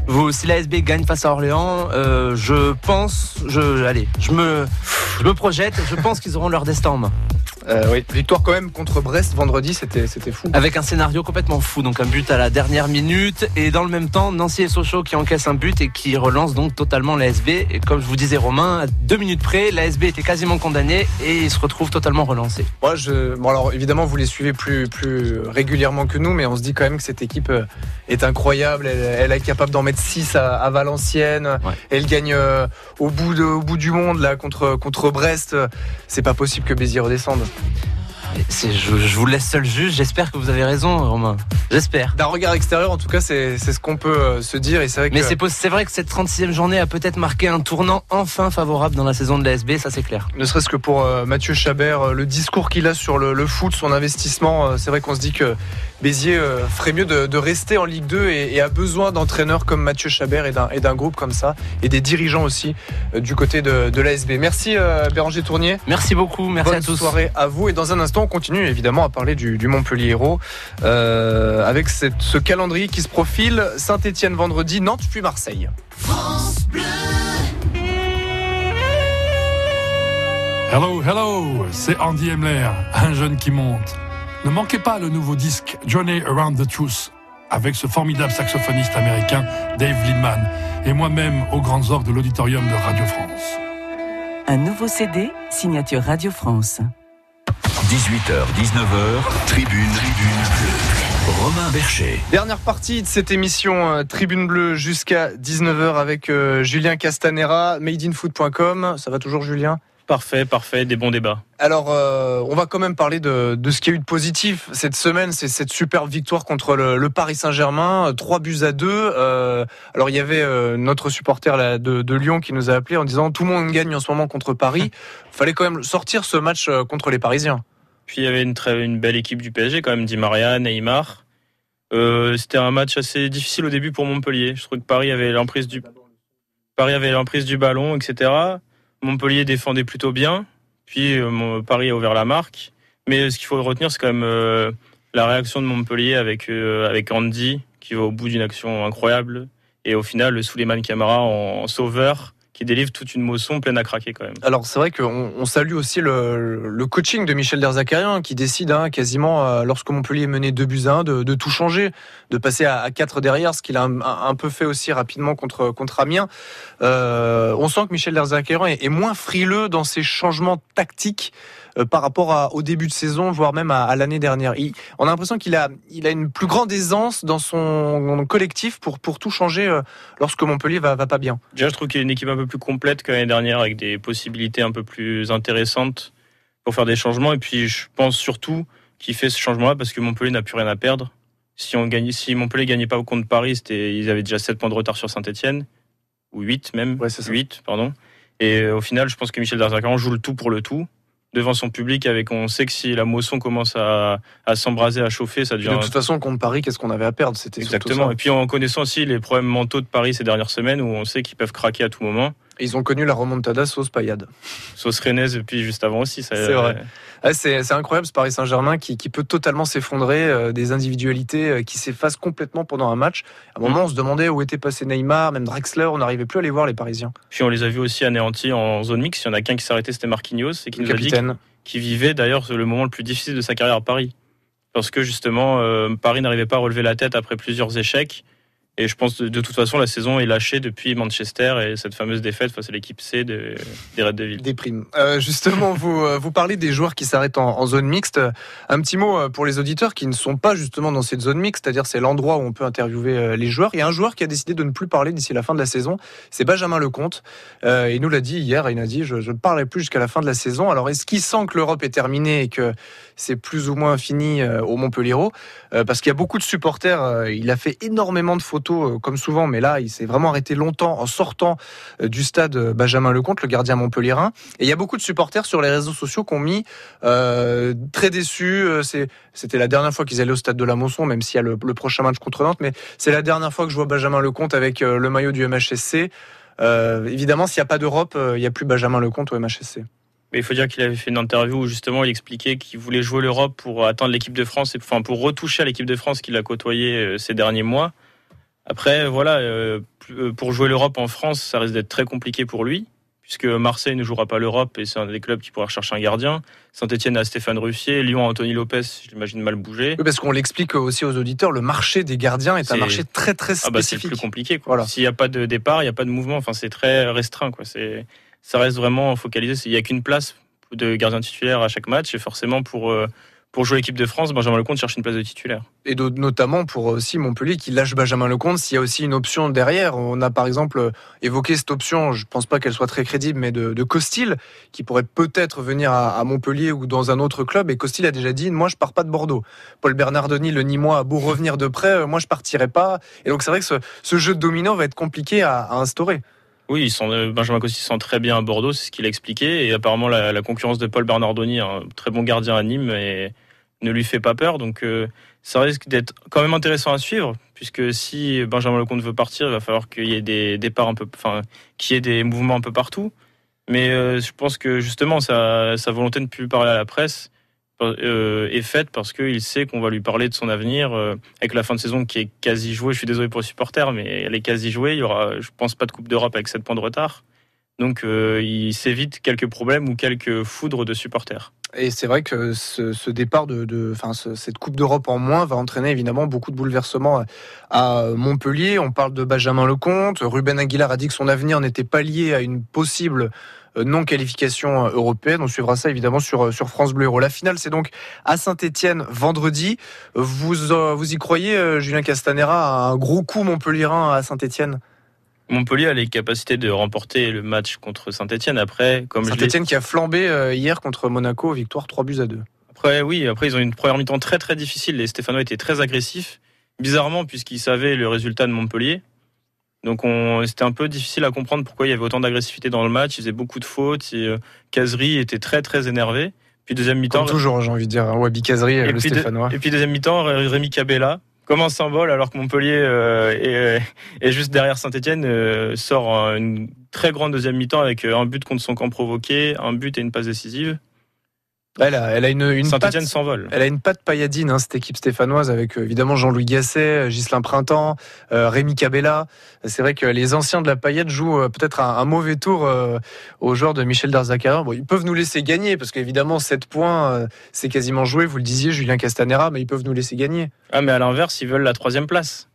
vous, si l'ASB gagne face à Orléans, euh, je pense, je, allez, je me, je me projette. Je pense qu'ils auront leur destin en main. Euh, oui. Victoire quand même contre Brest vendredi, c'était c'était fou. Avec un scénario complètement fou, donc un but à la dernière minute et dans le même temps Nancy et Sochaux qui encaissent un but et qui relancent donc totalement l'ASB. Et comme je vous disais Romain, à deux minutes près, l'ASB était quasiment condamné et il se retrouve totalement relancé. Moi, je, bon alors évidemment, vous les suivez plus, plus régulièrement que nous, mais on se dit quand même que cette équipe euh, est incroyable. Elle, elle est capable d'en mettre 6 à, à Valenciennes. Elle gagne euh, au, bout de, au bout du monde là contre, contre Brest. C'est pas possible que Béziers redescende. Je, je vous laisse seul juge. J'espère que vous avez raison, Romain. J'espère. D'un regard extérieur, en tout cas, c'est c'est ce qu'on peut euh, se dire. Et c'est vrai que Mais c'est vrai que cette 36e journée a peut-être marqué un tournant enfin favorable dans la saison de l'ASB, ça c'est clair. Ne serait-ce que pour euh, Mathieu Chabert, euh, le discours qu'il a sur le, le foot, son investissement, euh, c'est vrai qu'on se dit que Béziers euh, ferait mieux de, de rester en Ligue 2 et, et a besoin d'entraîneurs comme Mathieu Chabert et d'un groupe comme ça et des dirigeants aussi du côté de, de l'ASB. Merci Béranger Tournier. Merci beaucoup, merci Bonne à tous. soirée à vous et dans un instant on continue évidemment à parler du, du Montpellier Hérault euh, avec cette- ce calendrier qui se profile Saint-Étienne vendredi, Nantes puis Marseille. Hello, hello, c'est Andy Emler, un jeune qui monte. Ne manquez pas le nouveau disque Journey Around the Truth avec ce formidable saxophoniste américain Dave Lindman et moi-même aux grandes orgues de l'auditorium de Radio France. Un nouveau CD, signature Radio France. 18h, 19h, tribune, tribune bleue. Romain Bercher. Dernière partie de cette émission euh, Tribune Bleue jusqu'à 19h avec euh, Julien Castanera, madeinfoot.com. Ça va toujours Julien? Parfait, parfait, des bons débats. Alors, euh, on va quand même parler de, de ce qu'il y a eu de positif cette semaine. C'est cette superbe victoire contre le, le Paris Saint-Germain, euh, trois buts à deux. Euh, alors, il y avait euh, notre supporter là, de, de Lyon qui nous a appelé en disant tout le monde gagne en ce moment contre Paris. *laughs* Fallait quand même sortir ce match euh, contre les Parisiens. Puis il y avait une, très, une belle équipe du PSG quand même, Di Maria, Neymar. Euh, C'était un match assez difficile au début pour Montpellier. Je trouve que Paris avait l'emprise du Paris avait l'emprise du ballon, etc. Montpellier défendait plutôt bien. Puis euh, Paris a ouvert la marque. Mais ce qu'il faut retenir, c'est quand même euh, la réaction de Montpellier avec euh, avec Andy qui va au bout d'une action incroyable. Et au final, le Souleymane Camara en, en sauveur qui délivre toute une motion pleine à craquer quand même. Alors c'est vrai qu'on on salue aussi le, coaching de Michel Derzakarian qui décide hein, quasiment euh, lorsque Montpellier est mené 2 buts à 1 de, tout changer, de passer à, à 4 derrière, ce qu'il a un, peu fait aussi rapidement contre, contre Amiens. Euh, on sent que Michel Derzakarian est, est moins frileux dans ses changements tactiques par rapport à- au début de saison, voire même à, à l'année dernière. Il- on a l'impression qu'il a, il a une plus grande aisance dans son collectif pour, pour tout changer euh, lorsque Montpellier va, va pas bien. Déjà, je trouve qu'il y a une équipe un peu plus complète que l'année dernière, avec des possibilités un peu plus intéressantes pour faire des changements. Et puis, je pense surtout qu'il fait ce changement-là parce que Montpellier n'a plus rien à perdre. Si, on gagnait, si Montpellier gagnait pas contre Paris, c'était, ils avaient déjà 7 points de retard sur Saint-Etienne, ou 8 même. 8, pardon. Et euh, au final, je pense que Michel Darzacan joue le tout pour le tout devant son public avec on sait que si la moisson commence à, à s'embraser à chauffer ça devient de toute façon, contre Paris, qu'est-ce qu'on avait à perdre? C'était Exactement. ça. Et puis en connaissant aussi les problèmes mentaux de Paris ces dernières semaines où on sait qu'ils peuvent craquer à tout moment. Ils ont connu la remontada sauce paillade. Sauce rennaise et puis juste avant aussi. ça- C'est vrai. Ouais, c'est incroyable ce Paris Saint-Germain qui, qui peut totalement s'effondrer, euh, des individualités euh, qui s'effacent complètement pendant un match. À un moment, on se demandait où était passé Neymar, même Drexler, on n'arrivait plus à les voir les Parisiens. Puis on les a vus aussi anéantis en zone mixte. Il y en a qu'un qui s'est arrêté, c'était Marquinhos et qui Le nous a dit vivait d'ailleurs le moment le plus difficile de sa carrière à Paris. Parce que justement, euh, Paris n'arrivait pas à relever la tête après plusieurs échecs. Et je pense de, toute façon, la saison est lâchée depuis Manchester et cette fameuse défaite face à l'équipe C de- des Red Devils. Des primes. Euh, justement, vous, euh, vous parlez des joueurs qui s'arrêtent en, zone mixte. Un petit mot euh, pour les auditeurs qui ne sont pas justement dans cette zone mixte, c'est-à-dire c'est l'endroit où on peut interviewer les joueurs. Il y a un joueur qui a décidé de ne plus parler d'ici la fin de la saison, c'est Benjamin Lecomte. Euh, il nous l'a dit hier, il a dit je ne parlerai plus jusqu'à la fin de la saison. Alors est-ce qu'il sent que l'Europe est terminée et que c'est plus ou moins fini au Montpellier? Parce qu'il y a beaucoup de supporters, il a fait énormément de photos euh, comme souvent, mais là il s'est vraiment arrêté longtemps en sortant euh, du stade euh, Benjamin Lecomte, le gardien montpellierin. Et il y a beaucoup de supporters sur les réseaux sociaux qui ont mis très déçus. C'était la dernière fois qu'ils allaient au stade de la Mosson, même s'il y a le, prochain match contre Nantes, mais c'est la dernière fois que je vois Benjamin Lecomte avec le maillot du MHSC. Évidemment, s'il n'y a pas d'Europe, il n'y a plus Benjamin Lecomte au MHSC. Mais il faut dire qu'il avait fait une interview où justement il expliquait qu'il voulait jouer l'Europe pour atteindre l'équipe de France et pour retoucher à l'équipe de France qu'il a côtoyé euh, ces derniers mois. Après, voilà, euh, euh, pour jouer l'Europe en France, ça risque d'être très compliqué pour lui, puisque Marseille ne jouera pas l'Europe et c'est un des clubs qui pourra rechercher un gardien. Saint-Etienne a Stéphane Ruffier, Lyon a Anthony Lopez, je l'imagine mal bouger. Oui, parce qu'on l'explique aussi aux auditeurs, le marché des gardiens est, un marché très très Ah bah c'est spécifique. plus compliqué. quoi. S'il n'y a pas de départ, il n'y a pas de mouvement. Enfin, c'est très restreint. Quoi. C'est, ça reste vraiment focalisé. Il n'y a qu'une place de gardien titulaire à chaque match. Et forcément, pour, euh, pour jouer l'équipe de France, Benjamin Lecomte cherche une place de titulaire. Et notamment pour aussi Montpellier qui lâche Benjamin Lecomte s'il y a aussi une option derrière. On a par exemple évoqué cette option, je pense pas qu'elle soit très crédible, mais de, de Costil qui pourrait peut-être venir à, Montpellier ou dans un autre club. Et Costil a déjà dit, moi je pars pas de Bordeaux. Paul Bernardoni, le Nîmois, a beau revenir de près, euh, moi je partirai pas. Et donc c'est vrai que ce, ce jeu domino va être compliqué à instaurer. Oui, ils sont, euh, Benjamin sent très bien à Bordeaux, c'est ce qu'il a expliqué. Et apparemment, la, concurrence de Paul Bernardoni, un très bon gardien à Nîmes, ne lui fait pas peur. Donc, euh, ça risque d'être quand même intéressant à suivre, puisque si Benjamin Lecomte veut partir, il va falloir qu'il y ait des départs un peu, enfin, qu'il y ait des mouvements un peu partout. Mais euh, je pense que justement, sa, sa volonté de ne plus parler à la presse euh, est faite parce qu'il sait qu'on va lui parler de son avenir euh, avec la fin de saison qui est quasi jouée. Je suis désolé pour les supporters, mais elle est quasi jouée. Il y aura, je pense, pas de Coupe d'Europe avec 7 points de retard. Donc, euh, il s'évite quelques problèmes ou quelques foudres de supporters. Et c'est vrai que ce, départ de, enfin, ce- cette Coupe d'Europe en moins va entraîner évidemment beaucoup de bouleversements à Montpellier. On parle de Benjamin Lecomte. Ruben Aguilar a dit que son avenir n'était pas lié à une possible euh, non-qualification euh, européenne. On suivra ça évidemment sur, euh, sur France Bleu Héros. La finale, c'est donc à Saint-Etienne vendredi. Vous, euh, vous y croyez, euh, Julien Castanera, à un gros coup montpellierin à Saint-Etienne Montpellier a les capacités de remporter le match contre Saint-Etienne. Après, comme Saint-Etienne qui a flambé euh, hier contre Monaco, victoire 3 buts à 2. Après, oui, après, ils ont une première mi-temps très très difficile. Les Stéphanois étaient très agressifs, bizarrement, puisqu'ils savaient le résultat de Montpellier. Donc, on- c'était un peu difficile à comprendre pourquoi il y avait autant d'agressivité dans le match. Ils faisaient beaucoup de fautes. Et, euh, Cazerie était très très énervé. Puis, deuxième mi-temps. Toujours, j'ai envie de dire, Wabi Kazri, Et le puis, de- Stéphanois. et puis deuxième mi-temps, Ré- Rémi Cabella, comme un symbole, alors que Montpellier euh, est, est juste derrière Saint-Etienne, sort un- une très grande deuxième mi-temps avec euh, un but contre son camp provoqué, un but et une passe décisive. Elle a, elle a une, une patte- s'envole. Elle a une patte pailladine, hein, cette équipe stéphanoise, avec euh, évidemment Jean-Louis Gasset, euh, Ghislain Printemps, euh, Rémi Cabella. C'est vrai que les anciens de la paillette jouent euh, peut-être un, un mauvais tour euh, aux joueurs de Michel Darzacarian. Bon, ils peuvent nous laisser gagner, parce qu'évidemment, 7 points, c'est quasiment joué, vous le disiez, Julien Castanera, mais ils peuvent nous laisser gagner. Ah, mais à l'inverse, ils veulent la troisième place.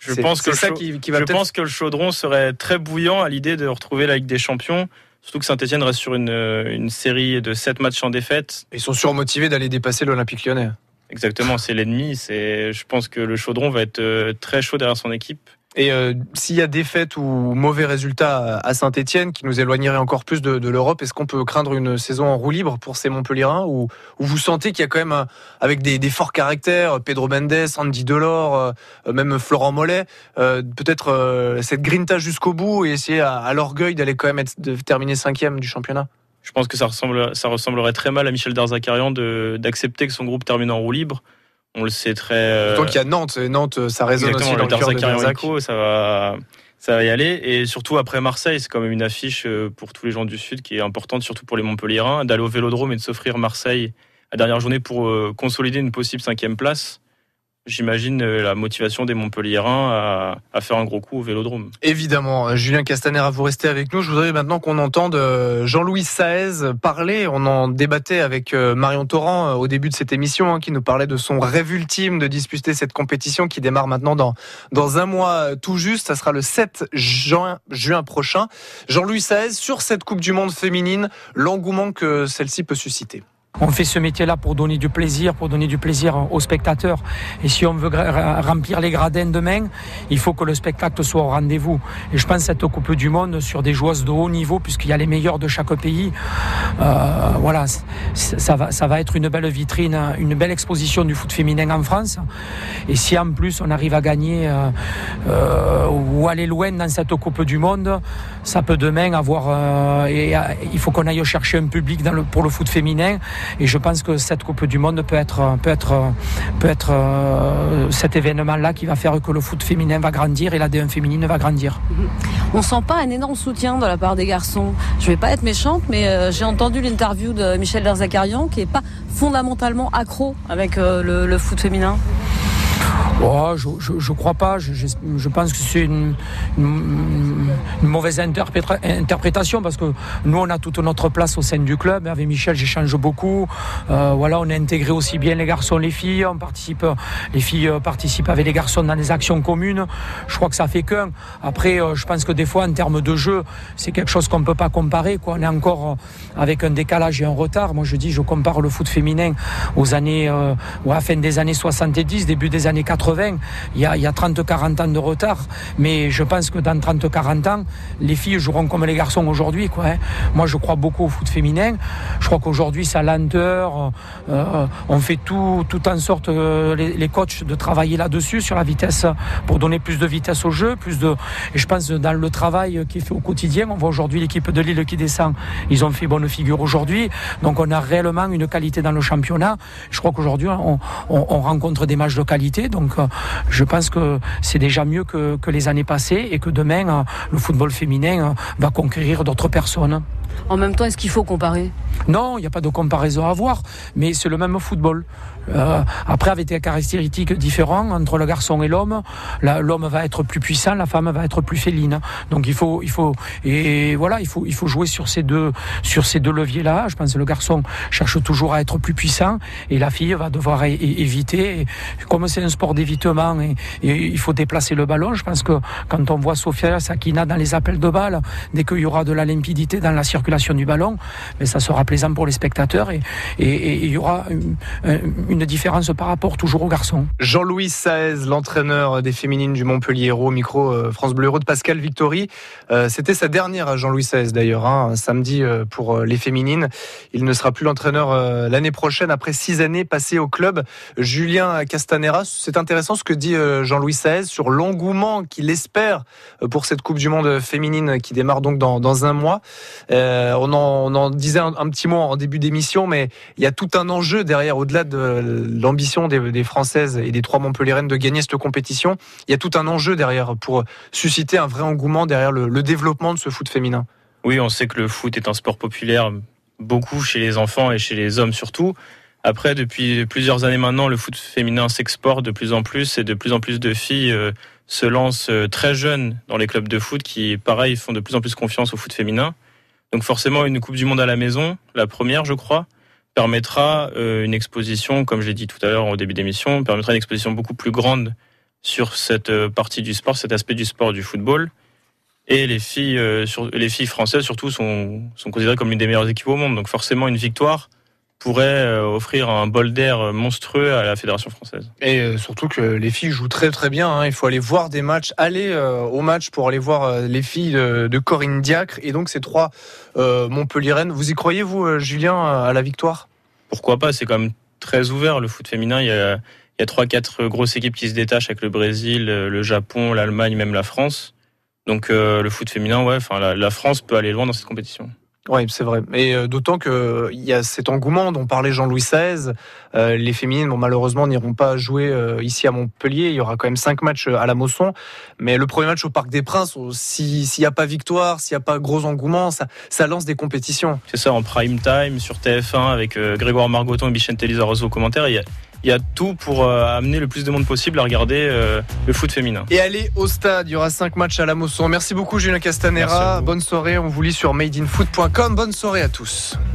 Je pense que c'est le ça chau- qui- qui va je pense que le chaudron serait très bouillant à l'idée de retrouver la Ligue des Champions. Surtout que Saint-Etienne reste sur une, une série de 7 matchs en défaite. Ils sont surmotivés d'aller dépasser l'Olympique lyonnais. Exactement, c'est l'ennemi. C'est, je pense que le chaudron va être euh, très chaud derrière son équipe. Et euh, s'il y a défaite ou mauvais résultat à Saint-Etienne qui nous éloignerait encore plus de, de l'Europe, est-ce qu'on peut craindre une saison en roue libre pour ces Montpellierins ou, ou vous sentez qu'il y a quand même, un- avec des, des forts caractères, Pedro Mendes, Andy Delors, euh, euh, même Florent Mollet, euh, peut-être euh, cette grinta jusqu'au bout et essayer à, à l'orgueil d'aller quand même être, de terminer cinquième du championnat? Je pense que ça, ressemble, ça ressemblerait très mal à Michel Darzacarian de, d'accepter que son groupe termine en roue libre. On le sait très. euh, Donc il y a Nantes, et Nantes ça résonne aussi dans le cœur de ça va, ça va y aller. Et surtout après Marseille, c'est quand même une affiche euh, pour tous les gens du Sud qui est importante, surtout pour les Montpellierins, d'aller au Vélodrome et de s'offrir Marseille la dernière journée pour euh, consolider une possible cinquième place. J'imagine euh, la motivation des Montpellierins à, à faire un gros coup au Vélodrome. Évidemment, Euh, Julien Castanera, vous restez avec nous. Je voudrais maintenant qu'on entende euh, Jean-Louis Saez parler. On en débattait avec Marion Torrent au début de cette émission, hein, qui nous parlait de son rêve ultime de disputer cette compétition qui démarre maintenant dans, dans un mois tout juste. Ça sera le 7 juin, juin prochain. Jean-Louis Saez, sur cette Coupe du Monde féminine, l'engouement que celle-ci peut susciter. On fait ce métier-là pour donner du plaisir, pour donner du plaisir aux spectateurs. Et si on veut remplir les gradins demain, il faut que le spectacle soit au rendez-vous. Et je pense que cette Coupe du Monde sur des joueuses de haut niveau, puisqu'il y a les meilleurs de chaque pays, euh, voilà, ça va, être une belle vitrine, une belle exposition du foot féminin en France. Et si en plus on arrive à gagner euh, euh, ou aller loin dans cette Coupe du Monde, ça peut demain avoir. il faut qu'on aille chercher un public pour le foot féminin. Et je pense que cette Coupe du Monde peut être, peut être, peut être euh, cet événement-là qui va faire que le foot féminin va grandir et la D1 féminine va grandir. On sent pas un énorme soutien de la part des garçons. Je vais pas être méchante, mais euh, j'ai entendu l'interview de Michel Derzakarian qui est pas fondamentalement accro avec euh, le, le foot féminin. Oh, je, je, crois pas. Je, je, pense que c'est une, une, mauvaise interpréta- interprétation parce que nous, on a toute notre place au sein du club. Avec Michel, j'échange beaucoup. Euh, voilà, on a intégré aussi bien les garçons, les filles. Les filles euh, participent avec les garçons dans des actions communes. Je crois que ça fait qu'un. Après, euh, je pense que des fois, en termes de jeu, c'est quelque chose qu'on peut pas comparer. On est encore avec un décalage et un retard. Moi, je dis, je compare le foot féminin aux années, à la fin des années 70, début des années 80. Il y a, il y a 30-40 ans de retard. Mais je pense que dans 30-40 ans, les filles joueront comme les garçons aujourd'hui. Hein. Moi, je crois beaucoup au foot féminin. Je crois qu'aujourd'hui, sa lenteur, euh, on fait tout, tout en sorte, euh, les, coachs, de travailler là-dessus, sur la vitesse, pour donner plus de vitesse au jeu. Plus de, et je pense dans le travail qui est fait au quotidien, on voit aujourd'hui l'équipe de Lille qui descend. Ils ont fait bonne figure aujourd'hui. Donc, on a réellement une qualité dans le championnat. Je crois qu'aujourd'hui, on rencontre des matchs de qualité. Donc, euh, je pense que c'est déjà mieux que, que les années passées et que demain, euh, le football féminin euh, va conquérir d'autres personnes. En même temps, est-ce qu'il faut comparer? Non, il n'y a pas de comparaison à avoir, mais c'est le même football. Euh, après, avec des caractéristiques différentes entre le garçon et l'homme, l'homme va être plus puissant, la femme va être plus féline. Donc il faut, il faut, et voilà, il faut, il faut jouer sur ces deux, sur ces deux leviers-là. Je pense que le garçon cherche toujours à être plus puissant et la fille va devoir éviter. Comme c'est un sport d'évitement il faut déplacer le ballon, je pense que quand on voit Sofia Sakina dans les appels de balles, dès qu'il y aura de la limpidité dans la circulation du ballon, mais ça sera plaisant pour les spectateurs et, il y aura une différence par rapport toujours aux garçons. Jean-Louis Saez, l'entraîneur des féminines du Montpellier Hérault, au micro euh, France Bleu Hérault de Pascal Victory. Euh, C'était sa dernière à Jean-Louis Saez d'ailleurs, hein, samedi euh, pour les féminines. Il ne sera plus l'entraîneur l'année prochaine après six années passées au club. Julien Castanera, c'est intéressant ce que dit Jean-Louis Saez sur l'engouement qu'il espère pour cette Coupe du Monde féminine qui démarre donc dans, un mois. On, en, on en disait un, un petit mot en début d'émission, mais il y a tout un enjeu derrière, au-delà de l'ambition des, Françaises et des trois Montpellierennes de gagner cette compétition. Il y a tout un enjeu derrière pour susciter un vrai engouement derrière le, le développement de ce foot féminin. Oui, on sait que le foot est un sport populaire beaucoup chez les enfants et chez les hommes surtout. Après, depuis plusieurs années maintenant, le foot féminin s'exporte de plus en plus et de plus en plus de filles euh, se lancent euh, très jeunes dans les clubs de foot qui, pareil, font de plus en plus confiance au foot féminin. Donc forcément, une Coupe du Monde à la maison, la première, je crois, permettra euh, une exposition, comme j'ai dit tout à l'heure au début d'émission, permettra une exposition beaucoup plus grande sur cette euh, partie du sport, cet aspect du sport du football. Et les filles, euh, les filles françaises surtout sont, considérées comme l'une des meilleures équipes au monde. Donc forcément, une victoire pourrait offrir un bol d'air monstrueux à la fédération française. Et surtout que les filles jouent très très bien. hein. Il faut aller voir des matchs, aller au match pour aller voir les filles de Corinne Diacre et donc ces trois euh, Montpellierennes. Vous y croyez vous, euh, Julien, à la victoire? Pourquoi pas C'est quand même très ouvert le foot féminin. Il y a, il y a trois quatre grosses équipes qui se détachent avec le Brésil, le Japon, l'Allemagne, même la France. Donc euh, le foot féminin, ouais, enfin la France peut aller loin dans cette compétition. Oui, c'est vrai. Et euh, d'autant que il y a cet engouement dont parlait Jean-Louis XVI. Euh, les féminines, malheureusement, n'iront pas jouer euh, ici à Montpellier. Il y aura quand même cinq matchs à la Mosson. Mais le premier match au Parc des Princes, si- s'il n'y a pas victoire, s'il n'y a pas gros engouement, ça, lance des compétitions. C'est ça, en prime time, sur TF1, avec Grégoire Margoton et Bichente Lizarazu aux commentaires. Il y a, il y a tout pour euh, amener le plus de monde possible à regarder euh, le foot féminin. Et aller au stade, il y aura cinq matchs à la Mosson. Merci beaucoup Julien Castanera. Bonne soirée, on vous lit sur madeinfoot.com. Bonne soirée à tous.